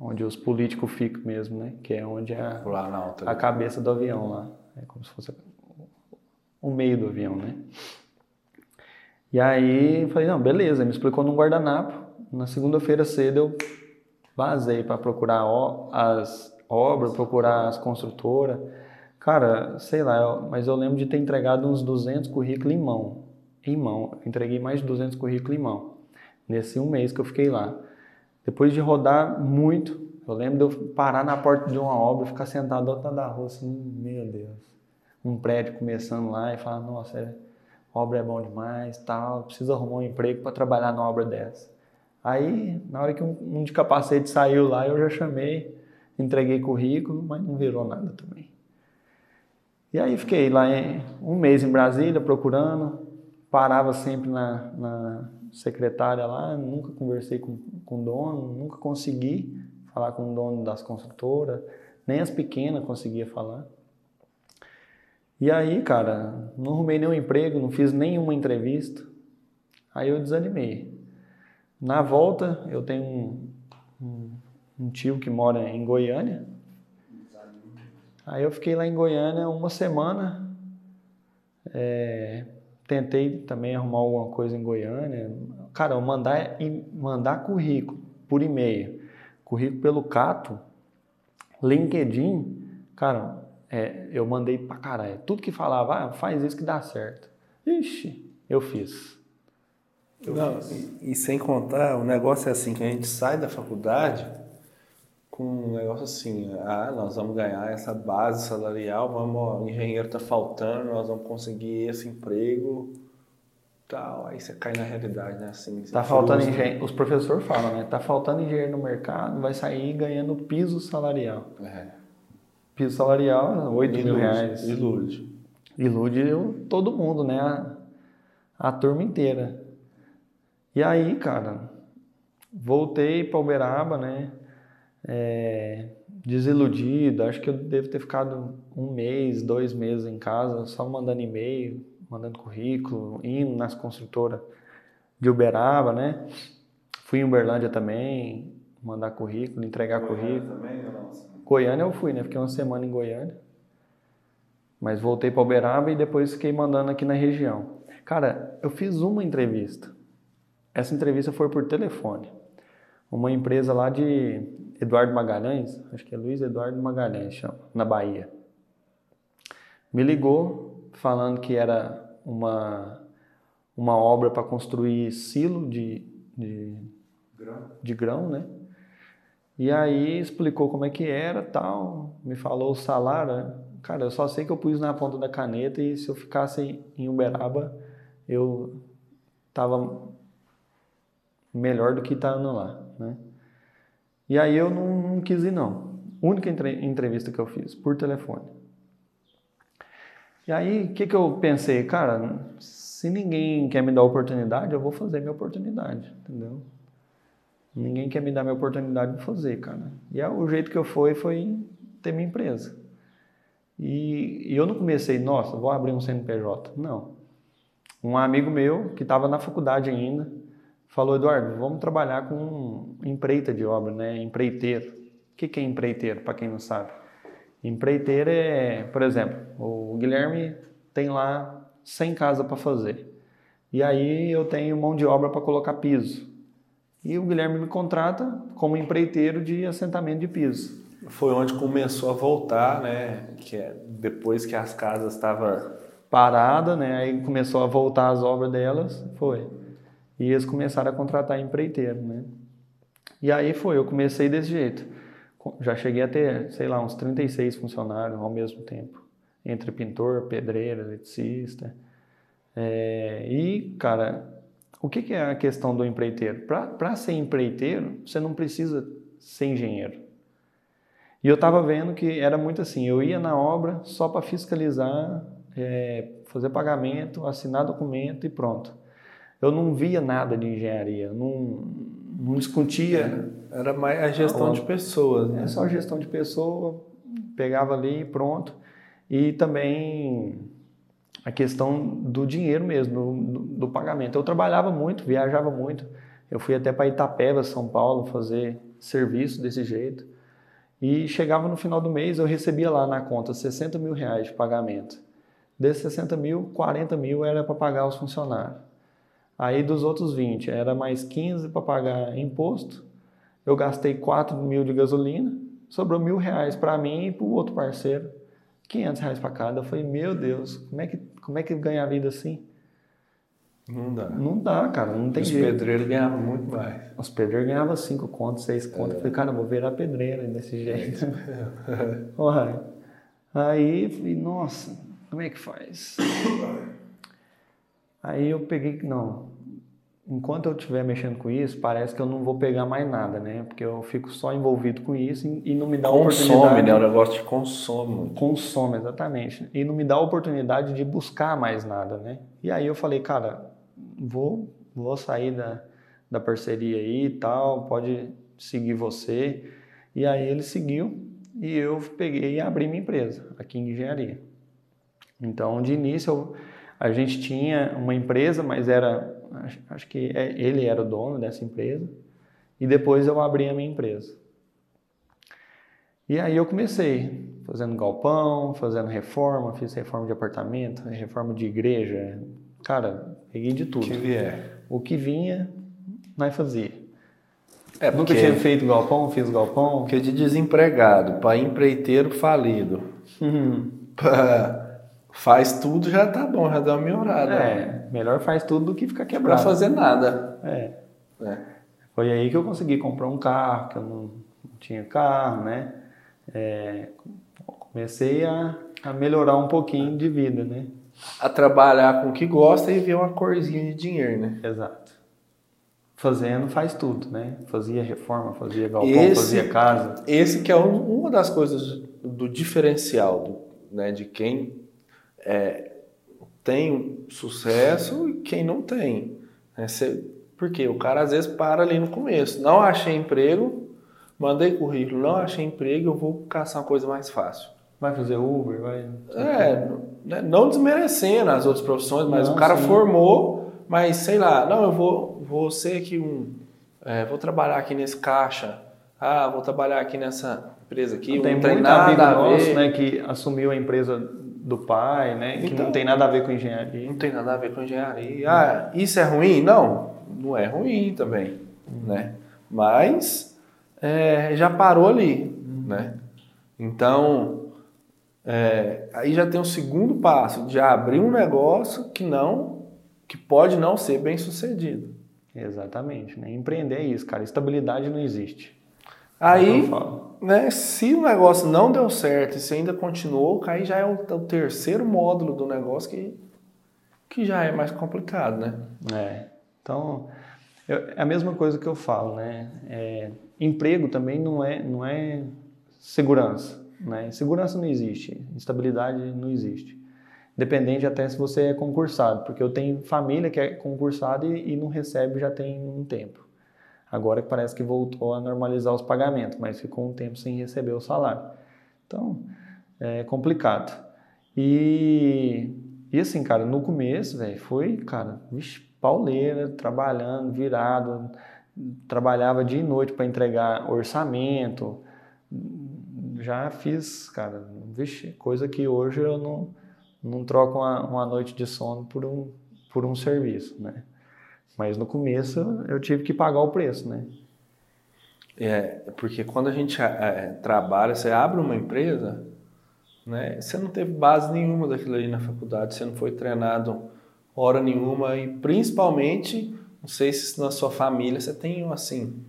onde os políticos ficam mesmo, né? Que é onde é a, alta, a cabeça do avião lá. É como se fosse o meio do avião, né? E aí falei, não, beleza, ele me explicou num guardanapo. Na segunda-feira cedo eu vazei para procurar as obras, procurar as construtoras. Cara, sei lá, mas eu lembro de ter entregado uns 200 currículos em mão. Em mão. entreguei mais de 200 currículos em mão. Nesse um mês que eu fiquei lá. Depois de rodar muito, eu lembro de eu parar na porta de uma obra, ficar sentado do outro lado da rua, assim, meu Deus. Um prédio começando lá e falar, nossa, é, obra é bom demais, tal, preciso arrumar um emprego para trabalhar numa obra dessa. Aí, na hora que um, de capacete saiu lá, eu já chamei, entreguei currículo, mas não virou nada também. E aí fiquei lá em, um mês em Brasília procurando, parava sempre na, na secretária lá, nunca conversei com, com o dono, nunca consegui falar com o dono das construtoras, nem as pequenas conseguia falar. E aí, cara, não arrumei nenhum emprego, não fiz nenhuma entrevista. Aí eu desanimei. Na volta, eu tenho um, um, um tio que mora em Goiânia. Aí eu fiquei lá em Goiânia uma semana. É, tentei também arrumar alguma coisa em Goiânia. Cara, mandar, mandar currículo por e-mail, currículo pelo Cato, LinkedIn, cara, é, eu mandei pra caralho. Tudo que falava, ah, faz isso que dá certo. Ixi, eu fiz. Não. E, e sem contar, o negócio é assim, que a gente sai da faculdade com um negócio assim, ah, nós vamos ganhar essa base salarial, vamos, o engenheiro tá faltando, nós vamos conseguir esse emprego, tal, aí você cai na realidade, né, assim. Tá faltando engenheiro, os professores falam, né, tá faltando engenheiro no mercado, vai sair ganhando piso salarial. É. Piso salarial, 8 mil reais. Ilude. Ilude todo mundo, né, a, a turma inteira. E aí, cara, voltei para Uberaba, né, é, desiludido. Acho que eu devo ter ficado um mês, dois meses em casa, só mandando e-mail, mandando currículo, indo nas construtoras de Uberaba, né? Fui em Uberlândia também, mandar currículo, entregar Goiânia currículo. Também, Goiânia eu fui, né? Fiquei uma semana em Goiânia. Mas voltei para Uberaba e depois fiquei mandando aqui na região. Cara, eu fiz uma entrevista. Essa entrevista foi por telefone. Uma empresa lá de Eduardo Magalhães, acho que é Luiz Eduardo Magalhães, chama, na Bahia. Me ligou falando que era uma, uma obra para construir silo de, de, grão. de grão, né? E aí explicou como é que era, tal, me falou o salário. Né? Cara, eu só sei que eu pus na ponta da caneta e se eu ficasse em Uberaba, eu tava melhor do que estando lá, né? E aí eu não, não quis ir, não. Única entrevista que eu fiz, por telefone. E aí, o que, que eu pensei? Cara, se ninguém quer me dar oportunidade, eu vou fazer minha oportunidade, entendeu? Ninguém quer me dar minha oportunidade, de fazer, cara. E é, o jeito que eu fui foi ter minha empresa. E, e eu não comecei, nossa, vou abrir um CNPJ. Não. Um amigo meu, que estava na faculdade ainda, falou, Eduardo, vamos trabalhar com empreita de obra, né? Empreiteiro. O que é empreiteiro, para quem não sabe? Empreiteiro é, por exemplo, o Guilherme tem lá 100 casas para fazer. E aí eu tenho mão de obra para colocar piso. E o Guilherme me contrata como empreiteiro de assentamento de piso. Foi onde começou a voltar, né? Que é depois que as casas estavam parada, né? Aí começou a voltar as obras delas, foi. E eles começaram a contratar empreiteiro, né? E aí foi, eu comecei desse jeito. Já cheguei a ter, sei lá, uns 36 funcionários ao mesmo tempo. Entre pintor, pedreiro, eletricista. É, e, cara, o que, que, é a questão do empreiteiro? Para ser empreiteiro, você não precisa ser engenheiro. E eu estava vendo que era muito assim, eu ia na obra só para fiscalizar, é, fazer pagamento, assinar documento e pronto eu não via nada de engenharia, não, não discutia. É, era mais a gestão de pessoas, né? É só gestão de pessoa, pegava ali e pronto. E também a questão do dinheiro mesmo, do, do, pagamento. Eu trabalhava muito, viajava muito. Eu fui até para Itapeva, São Paulo, fazer serviço desse jeito. E chegava no final do mês, eu recebia lá na conta 60 mil reais de pagamento. Desses 60 mil, 40 mil era para pagar os funcionários. Aí dos outros 20, era mais 15 para pagar imposto. Eu gastei 4 mil de gasolina, sobrou mil reais para mim e para o outro parceiro. 500 reais para cada. Eu falei, meu Deus, como é que, como é que ganha a vida assim? Não dá. Não dá, cara, não tem Os jeito. Os pedreiros ganhavam muito mais. Os pedreiros ganhavam 5 contos, 6 contos. É. Eu falei, cara, vou virar pedreiro desse jeito. É. Aí, falei, nossa, como é que faz? Aí eu peguei que não. Enquanto eu estiver mexendo com isso, parece que eu não vou pegar mais nada, né? Porque eu fico só envolvido com isso e não me dá consome, oportunidade. Consome, né? O negócio de consome. Consome, exatamente. E não me dá oportunidade de buscar mais nada, né? E aí eu falei, cara, vou, vou sair da, da parceria aí e tal, pode seguir você. E aí ele seguiu e eu peguei e abri minha empresa aqui em engenharia. Então, de início, eu a gente tinha uma empresa, mas era, acho que é, ele era o dono dessa empresa, e depois eu abri a minha empresa. E aí eu comecei fazendo galpão, fazendo reforma, fiz reforma de apartamento, reforma de igreja, cara, peguei de tudo. O que vier. O que vinha, nós fazia. É, porque, Nunca tinha feito galpão, fiz galpão. Porque de desempregado para empreiteiro falido, uhum. para faz tudo já tá bom, já dá uma melhorada. É, melhor faz tudo do que ficar quebrado. Pra fazer nada. É. é. Foi aí que eu consegui comprar um carro, que eu não, tinha carro, né? É, comecei a, a melhorar um pouquinho de vida, né? A trabalhar com o que gosta e ver uma corzinha de dinheiro, né? Exato. Fazendo faz tudo, né? Fazia reforma, fazia galpão, Esse- fazia casa. Esse que é um- uma das coisas do diferencial do, né, de quem é, tem sucesso e quem não tem. né? Cê- porque o cara às vezes para ali no começo. Não achei emprego, mandei currículo, não achei emprego, eu vou caçar uma coisa mais fácil. Vai fazer Uber, vai. É, né, não desmerecendo as outras profissões, mas Não, o cara sim. formou, mas sei lá, não, eu vou, vou ser aqui um. é, vou trabalhar aqui nesse caixa. Ah, vou trabalhar aqui nessa empresa aqui. tem não tem muito amigo nosso, né, que assumiu a empresa do pai, né, que Então- não tem nada a ver com engenharia. Não tem nada a ver com engenharia. Ah, isso é ruim? Não, não é ruim também, né? Mas é, já parou ali, né? Então, é, aí já tem o segundo passo de abrir um negócio que não, que pode não ser bem sucedido. Exatamente, né? Empreender é isso, cara. Estabilidade não existe. É Aí, né, se o negócio não deu certo e se ainda continuou, aí já é o, o terceiro módulo do negócio que, que já é mais complicado, né? É. Então, eu- é a mesma coisa que eu falo, né? É, emprego também não é, não é segurança, né? Segurança não existe, estabilidade não existe. Dependente até se você é concursado, porque eu tenho família que é concursada e, e não recebe já tem um tempo. Agora parece que voltou a normalizar os pagamentos, mas ficou um tempo sem receber o salário. Então, é complicado. E, e assim, cara, no começo, velho, foi, cara, vixe, pauleira, trabalhando, virado, trabalhava dia e noite para entregar orçamento. Já fiz, cara, vixe, coisa que hoje eu não, não troco uma, uma noite de sono por um, por um serviço, né? Mas no começo eu tive que pagar o preço, né? É, porque quando a gente é, trabalha, você abre uma empresa, né? Você não teve base nenhuma daquilo ali na faculdade, você não foi treinado hora nenhuma e principalmente, não sei se na sua família você tem assim,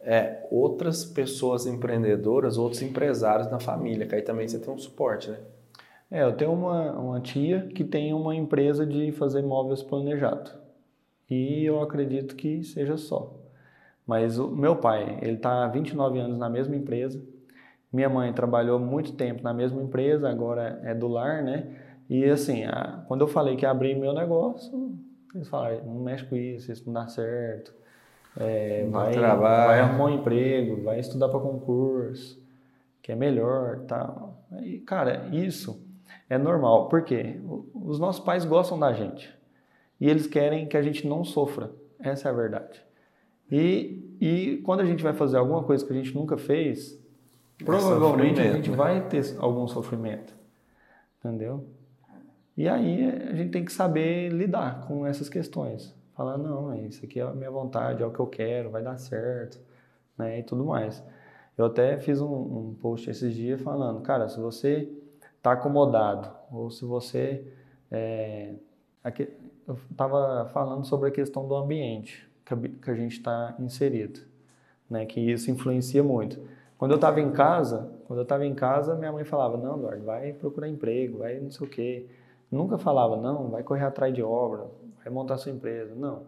é, outras pessoas empreendedoras, outros empresários na família, que aí também você tem um suporte, né? É, eu tenho uma, uma tia que tem uma empresa de fazer móveis planejado. E eu acredito que seja só. Mas o meu pai, ele está há 29 anos na mesma empresa. Minha mãe trabalhou muito tempo na mesma empresa, agora é do lar, né? E assim, a- quando eu falei que ia abrir meu negócio, eles falaram, não mexe com isso, isso não dá certo. É, vai, vai arrumar um emprego, vai estudar para concurso, que é melhor tal. E, cara, isso é normal. Por quê? Os nossos pais gostam da gente. E eles querem que a gente não sofra. Essa é a verdade. E, e quando a gente vai fazer alguma coisa que a gente nunca fez, provavelmente a gente né? vai ter algum sofrimento. Entendeu? E aí a gente tem que saber lidar com essas questões. Falar, não, é isso aqui é a minha vontade, é o que eu quero, vai dar certo, né? E tudo mais. Eu até fiz um, um post esses dias falando, cara, se você está acomodado ou se você é, aqui- eu estava falando sobre a questão do ambiente que a, gente está inserido, né? Que isso influencia muito. Quando eu estava em casa, quando eu estava em casa, minha mãe falava, não, Eduardo, vai procurar emprego, vai não sei o quê. Nunca falava, não, vai correr atrás de obra, vai montar sua empresa. Não,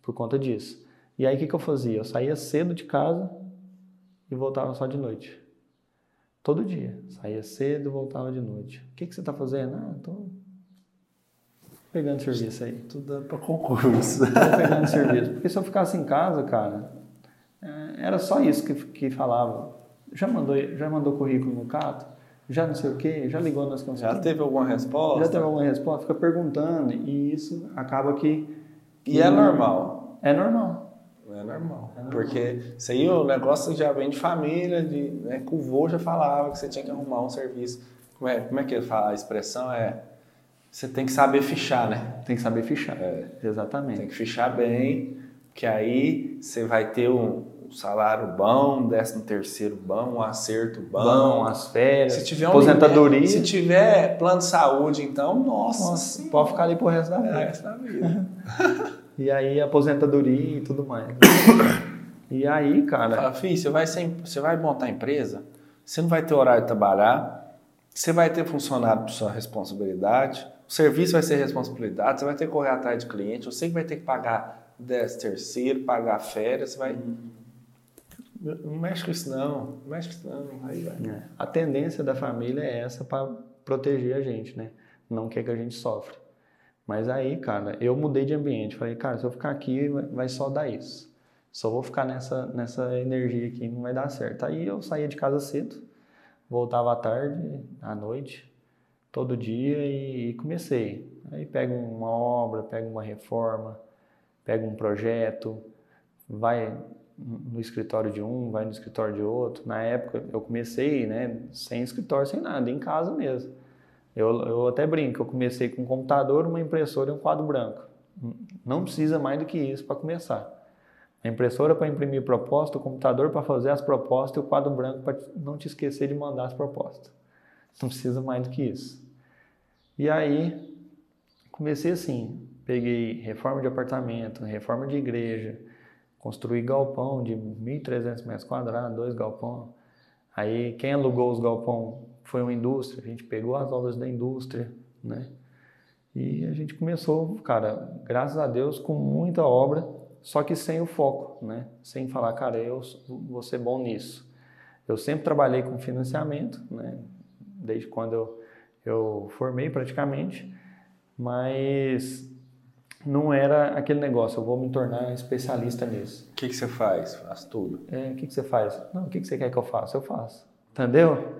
por conta disso. E aí o que, que eu fazia? Eu saía cedo de casa e voltava só de noite. Todo dia. Saía cedo voltava de noite. O que, que você está fazendo? Ah, estou pegando serviço aí. Tudo para concurso. Tô pegando serviço. Porque se eu ficasse em casa, cara, é, era só isso que, que falava. Já mandou, já mandou currículo no Cato? Já não sei o quê? Já ligou nas Já consultas? teve alguma resposta? Já teve alguma resposta? Fica perguntando e isso acaba que... E é normal. É normal. É normal. Porque isso aí o negócio já vem de família, de, né, que o vô já falava que você tinha que arrumar um serviço. Como é, como é que ele fala? A expressão é você tem que saber fichar, né? Tem que saber fichar. É. Exatamente. Tem que fichar bem, que aí você vai ter um, salário bom, um décimo terceiro bom, um acerto bom. Bom, as férias, se tiver um aposentadoria. limite- se tiver plano de saúde, então, nossa, Nossa, pode ficar ali pro resto da vida. é essa vida. E aí aposentadoria e tudo mais. E aí, cara. Fala, filho, você vai, ser, você vai montar empresa, você não vai ter horário de trabalhar, você vai ter funcionário por sua responsabilidade, o serviço vai ser responsabilidade, você vai ter que correr atrás de cliente, você que vai ter que pagar 10 terceiro, pagar férias, você vai. Uhum. Não mexe com isso não, não mexe com isso não. Aí vai. É. A tendência da família é essa para proteger a gente, né? Não quer que a gente sofre. Mas aí, cara, eu mudei de ambiente. Falei, cara, se eu ficar aqui, vai só dar isso. Só vou ficar nessa, nessa energia aqui, não vai dar certo. Aí eu saía de casa cedo, voltava à tarde, à noite, todo dia e, comecei. Aí pego uma obra, pego uma reforma, pego um projeto, vai no escritório de um, vai no escritório de outro. Na época eu comecei, né, sem escritório, sem nada, em casa mesmo. Eu, eu até brinco, eu comecei com um computador, uma impressora e um quadro branco. Não precisa mais do que isso para começar. A impressora para imprimir proposta, o computador para fazer as propostas e o quadro branco para não te esquecer de mandar as propostas. Não precisa mais do que isso. E aí, comecei assim, peguei reforma de apartamento, reforma de igreja, construí galpão de 1.300 metros quadrados, dois galpão. Aí, quem alugou os galpão foi uma indústria, a gente pegou as obras da indústria, né? E a gente começou, cara, graças a Deus, com muita obra, só que sem o foco, né? Sem falar, cara, eu vou ser bom nisso. Eu sempre trabalhei com financiamento, né? Desde quando eu, eu formei praticamente, mas não era aquele negócio, eu vou me tornar especialista nisso. O que, que você faz? Faz tudo. É, o que, que você faz? Não, o que, que você quer que eu faça? Eu faço. Entendeu?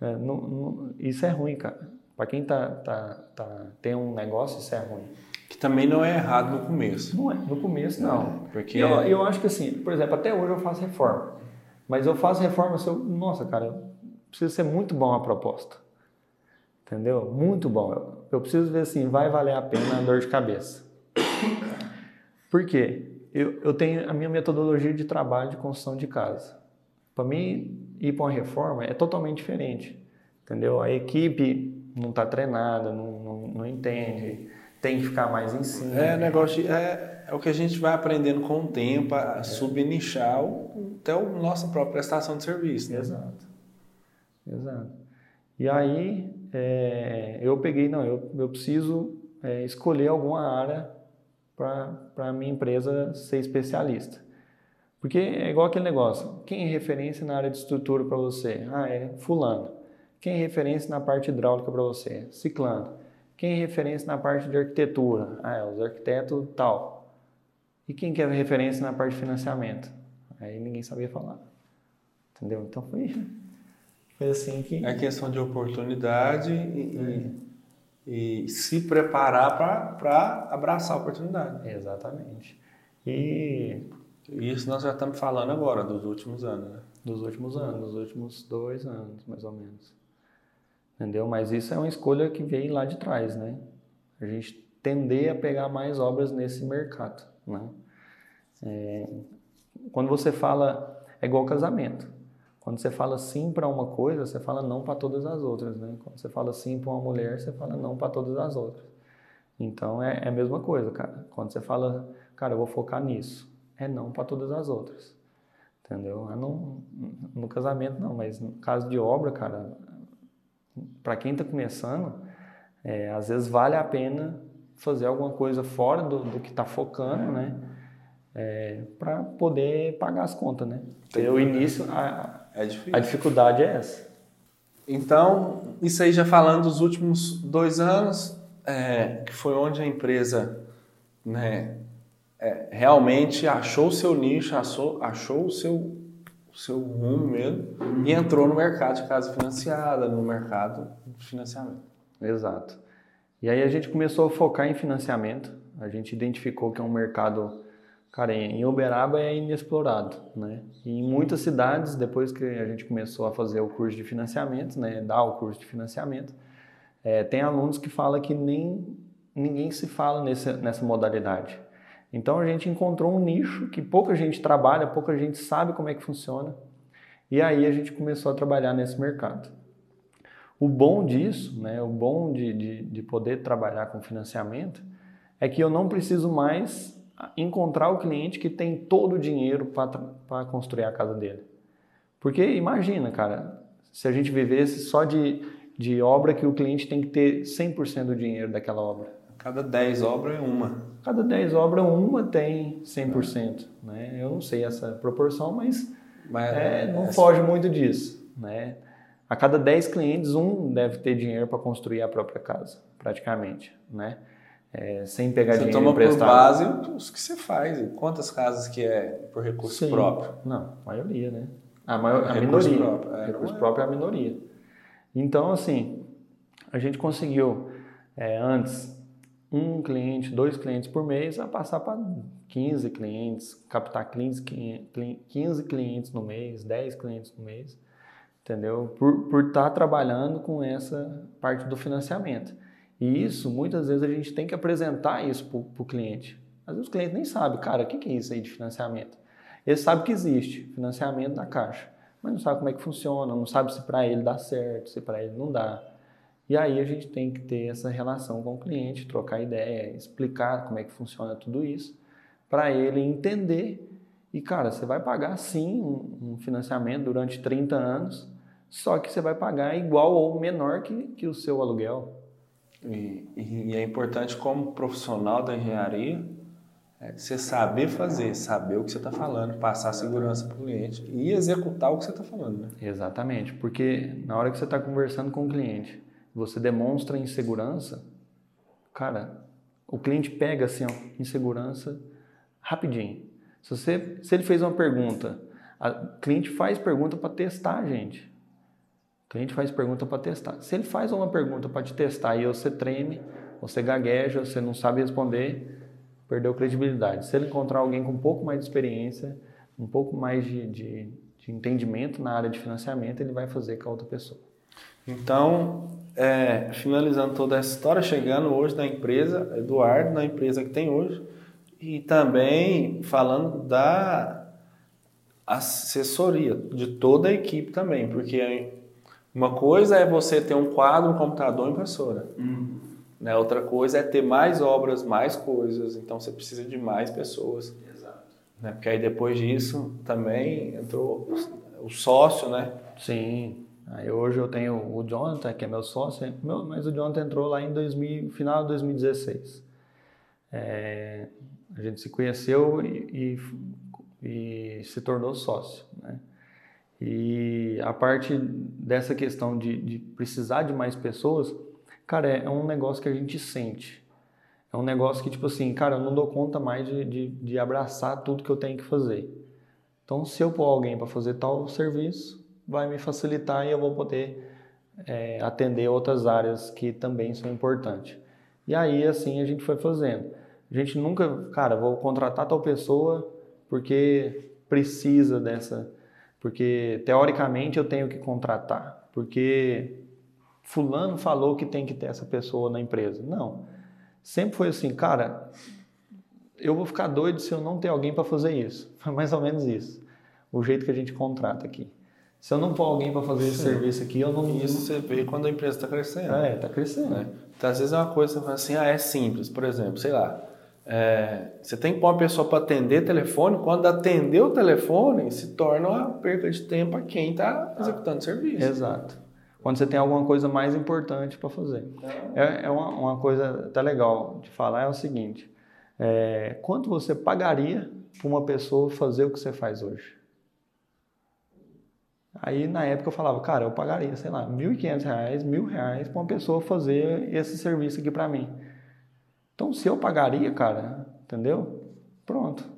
É, não, não, isso é ruim, cara. Para quem tá, tá, tá, tem um negócio, isso é ruim. Que também não é errado no começo. Não é, no começo não. não porque eu, eu acho que assim, por exemplo, até hoje eu faço reforma. Mas eu faço reforma, se eu, nossa, cara, precisa ser muito bom a proposta. Entendeu? Muito bom. Eu, preciso ver assim, vai valer a pena a dor de cabeça. Por quê? Eu, eu tenho a minha metodologia de trabalho de construção de casa. Para mim, ir para uma reforma é totalmente diferente, entendeu? A equipe não está treinada, não, não, não, entende, tem que ficar mais em cima. É, negócio de, é, é o que a gente vai aprendendo com o tempo, a é. subnichar o, até a nossa própria prestação de serviço. Né? Exato, exato. E aí é, eu peguei, não, eu, eu preciso é, escolher alguma área para a minha empresa ser especialista. Porque é igual aquele negócio. Quem é referência na área de estrutura para você? Ah, é fulano. Quem é referência na parte hidráulica para você? Ciclano. Quem é referência na parte de arquitetura? Ah, é os arquitetos tal. E quem que é referência na parte de financiamento? Aí ninguém sabia falar. Entendeu? Então foi, foi assim que... É questão de oportunidade e, é. e, e se preparar para abraçar a oportunidade. Exatamente. E isso nós já estamos falando agora, dos últimos anos, né? Dos últimos anos, dos últimos dois anos, mais ou menos. Entendeu? Mas isso é uma escolha que veio lá de trás, né? A gente tender a pegar mais obras nesse mercado, né? É, quando você fala, é igual casamento. Quando você fala sim para uma coisa, você fala não para todas as outras, né? Quando você fala sim para uma mulher, você fala não para todas as outras. Então é, é a mesma coisa, cara. Quando você fala, cara, eu vou focar nisso é não para todas as outras. Entendeu? Não, no casamento não, mas no caso de obra, cara, para quem está começando, é, às vezes vale a pena fazer alguma coisa fora do, do que está focando, né? É, para poder pagar as contas, né? Porque o início, a, é a dificuldade é essa. Então, isso aí já falando dos últimos dois anos, é, que foi onde a empresa né, é, realmente achou o seu nicho, achou, achou o seu, o seu rumo mesmo e entrou no mercado de casa financiada, no mercado de financiamento. Exato. E aí a gente começou a focar em financiamento. A gente identificou que é um mercado, cara, em Uberaba é inexplorado, né? E em muitas cidades, depois que a gente começou a fazer o curso de financiamento, né, dar o curso de financiamento, é, tem alunos que falam que nem ninguém se fala nessa, nessa modalidade. Então a gente encontrou um nicho que pouca gente trabalha, pouca gente sabe como é que funciona. E aí a gente começou a trabalhar nesse mercado. O bom disso, né, o bom de, de, de poder trabalhar com financiamento, é que eu não preciso mais encontrar o cliente que tem todo o dinheiro para construir a casa dele. Porque imagina, cara, se a gente vivesse só de, de obra que o cliente tem que ter 100% do dinheiro daquela obra. Cada 10 obras é uma. Cada 10 obras, uma tem 100%. Né? Eu não sei essa proporção, mas, mas é, é, não é, foge muito disso. Né? A cada 10 clientes, um deve ter dinheiro para construir a própria casa, praticamente. Né? É, sem pegar você dinheiro toma emprestado. por base os que você faz. Quantas casas que é por recurso Sim. próprio? Não, maioria, né? A, maior, a recurso minoria. Próprio. É, recurso é. próprio é a minoria. Então, assim, a gente conseguiu é, antes um cliente, dois clientes por mês, a passar para 15 clientes, captar 15, 15 clientes no mês, 10 clientes no mês, entendeu? Por, por estar tá trabalhando com essa parte do financiamento. E isso, muitas vezes, a gente tem que apresentar isso para o cliente. Às vezes o cliente nem sabe, cara, o que, que é isso aí de financiamento? Ele sabe que existe financiamento na caixa, mas não sabe como é que funciona, não sabe se para ele dá certo, se para ele não dá. E aí a gente tem que ter essa relação com o cliente, trocar ideia, explicar como é que funciona tudo isso, para ele entender. E cara, você vai pagar sim um financiamento durante 30 anos, só que você vai pagar igual ou menor que, que o seu aluguel. E, e, é importante, como profissional da engenharia, é, você saber fazer, saber o que você está falando, passar segurança para o cliente e executar o que você está falando. Né? Exatamente, porque na hora que você está conversando com o cliente, você demonstra insegurança, cara, o cliente pega assim, ó, insegurança rapidinho. Se, você, se ele fez uma pergunta, o cliente faz pergunta para testar, gente cliente faz pergunta para testar. Se ele faz uma pergunta para te testar e você treme, você gagueja, você não sabe responder, perdeu credibilidade. Se ele encontrar alguém com um pouco mais de experiência, um pouco mais de, de, de entendimento na área de financiamento, ele vai fazer com a outra pessoa. Então, é, finalizando toda essa história, chegando hoje na empresa, Eduardo, na empresa que tem hoje, e também falando da assessoria de toda a equipe também, porque uma coisa é você ter um quadro, um computador e impressora. Uhum. Né? Outra coisa é ter mais obras, mais coisas. Então você precisa de mais pessoas. Exato. Né? Porque aí depois disso também entrou o sócio, né? Sim. Aí hoje eu tenho o Jonathan, que é meu sócio, mas o Jonathan entrou lá em 2000, final de 2016. É, a gente se conheceu e, e, e se tornou sócio, né? E a parte dessa questão de, de precisar de mais pessoas, cara, é, é um negócio que a gente sente. É um negócio que, tipo assim, cara, eu não dou conta mais de, de, de abraçar tudo que eu tenho que fazer. Então, se eu pôr alguém para fazer tal serviço, vai me facilitar e eu vou poder é, atender outras áreas que também são importantes. E aí, assim, a gente foi fazendo. A gente nunca, cara, vou contratar tal pessoa porque precisa dessa porque teoricamente eu tenho que contratar, porque fulano falou que tem que ter essa pessoa na empresa. Não. Sempre foi assim, cara, eu vou ficar doido se eu não ter alguém para fazer isso. Foi mais ou menos isso. O jeito que a gente contrata aqui. Se eu não pôr alguém para fazer esse serviço aqui, eu não. Isso você vê quando a empresa está crescendo. É, está crescendo. Né? Então, às vezes é uma coisa assim, ah, é simples. Por exemplo, sei lá, é, você tem que pôr uma pessoa para atender telefone, quando atender o telefone, se torna uma perda de tempo a quem está executando o serviço. Exato. Quando você tem alguma coisa mais importante para fazer. É, é uma, uma, coisa até legal de falar, é o seguinte, é, quanto você pagaria para uma pessoa fazer o que você faz hoje? Aí na época eu falava, cara, eu pagaria, sei lá, R$ 1.500, R$ 1.000 para uma pessoa fazer esse serviço aqui para mim. Então, se eu pagaria, cara, entendeu? Pronto.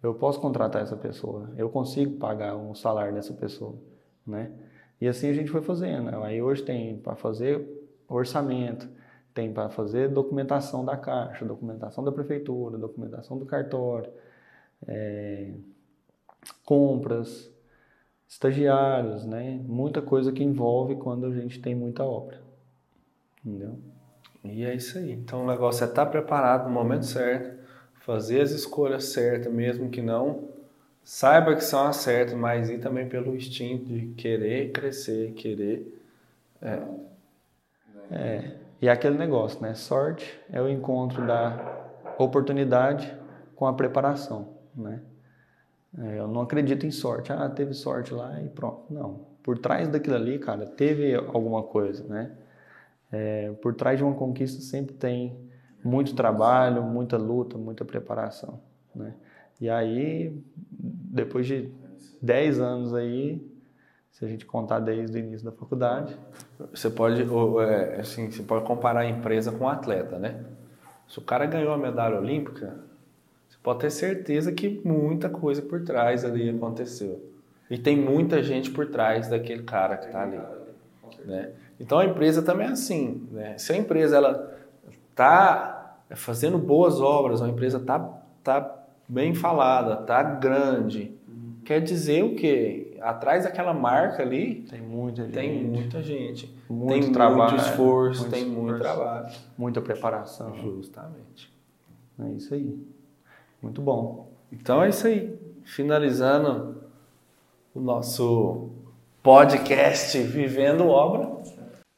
Eu posso contratar essa pessoa. Eu consigo pagar um salário dessa pessoa, né? E assim a gente foi fazendo. Aí hoje tem para fazer orçamento, tem para fazer documentação da caixa, documentação da prefeitura, documentação do cartório, é, compras, estagiários, né? Muita coisa que envolve quando a gente tem muita obra, entendeu? E é isso aí. Então o negócio é estar tá preparado no momento certo, fazer as escolhas certas, mesmo que não saiba que são as certas, mas ir também pelo instinto de querer crescer, querer. É. é. E é aquele negócio, né? Sorte é o encontro da oportunidade com a preparação, né? É, eu não acredito em sorte. Ah, teve sorte lá e pronto. Não. Por trás daquilo ali, cara, teve alguma coisa, né? É, por trás de uma conquista sempre tem muito trabalho, muita luta, muita preparação, né? E aí, depois de 10 anos aí, se a gente contar desde o início da faculdade. Você pode, é, assim, você pode comparar a empresa com o um atleta, né? Se o cara ganhou a medalha olímpica, você pode ter certeza que muita coisa por trás ali aconteceu. E tem muita gente por trás daquele cara que está ali. Né? Então a empresa também é assim. Né? Se a empresa ela está fazendo boas obras, a empresa está tá bem falada, está grande, quer dizer o quê? Atrás daquela marca ali tem muita gente, tem muita gente, muito tem trabalho, muito esforço, muito tem esforço, muito trabalho, muita preparação. justamente. É isso aí. Muito bom. Então é isso aí. Finalizando o nosso podcast Vivendo Obra.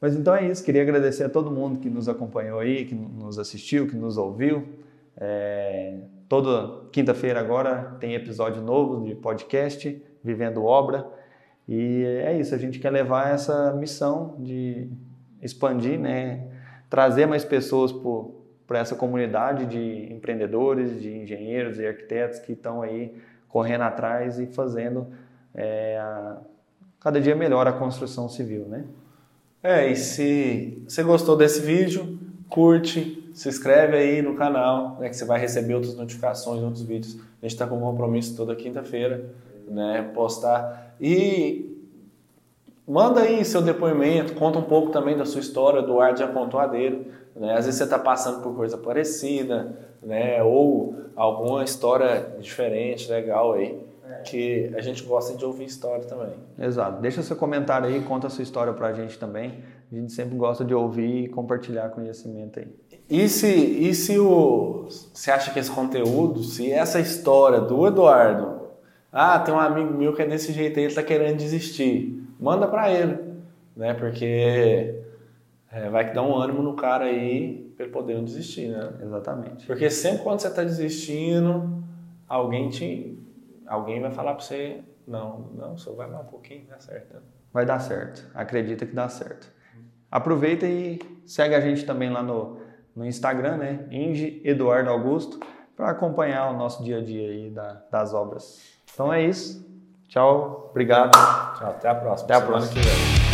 Mas então é isso. Queria agradecer a todo mundo que nos acompanhou aí, que nos assistiu, que nos ouviu. É, toda quinta-feira agora tem episódio novo de podcast Vivendo Obra. E é isso, a gente quer levar essa missão de expandir, né, trazer mais pessoas para essa comunidade de empreendedores, de engenheiros e arquitetos que estão aí correndo atrás e fazendo é, cada dia melhor a construção civil, né? É, e se você gostou desse vídeo, curte, se inscreve aí no canal, né, que você vai receber outras notificações, outros vídeos. A gente está com um compromisso toda quinta-feira, né, postar. E manda aí seu depoimento, conta um pouco também da sua história, do ar já contou a dele. Né? Às vezes você está passando por coisa parecida, né, ou alguma história diferente, legal aí que a gente gosta de ouvir história também. Exato. Deixa seu comentário aí, conta a sua história pra gente também. A gente sempre gosta de ouvir e compartilhar conhecimento aí. E se, e se o, você acha que esse conteúdo, se essa história do Eduardo, ah, tem um amigo meu que é desse jeito aí, ele tá querendo desistir, manda para ele, né? Porque é, vai dar um ânimo no cara aí para ele poder não desistir, né? Exatamente. Porque sempre quando você tá desistindo, alguém te alguém vai falar para você, não, não, só vai mais um pouquinho, dá certo. Né? Vai dar certo, acredita que dá certo. Aproveita e segue a gente também lá no, no Instagram, né, Inge Eduardo Augusto, para acompanhar o nosso dia a dia aí da, das obras. Então é isso. Tchau, obrigado. Tchau, até a próxima. Até a próxima.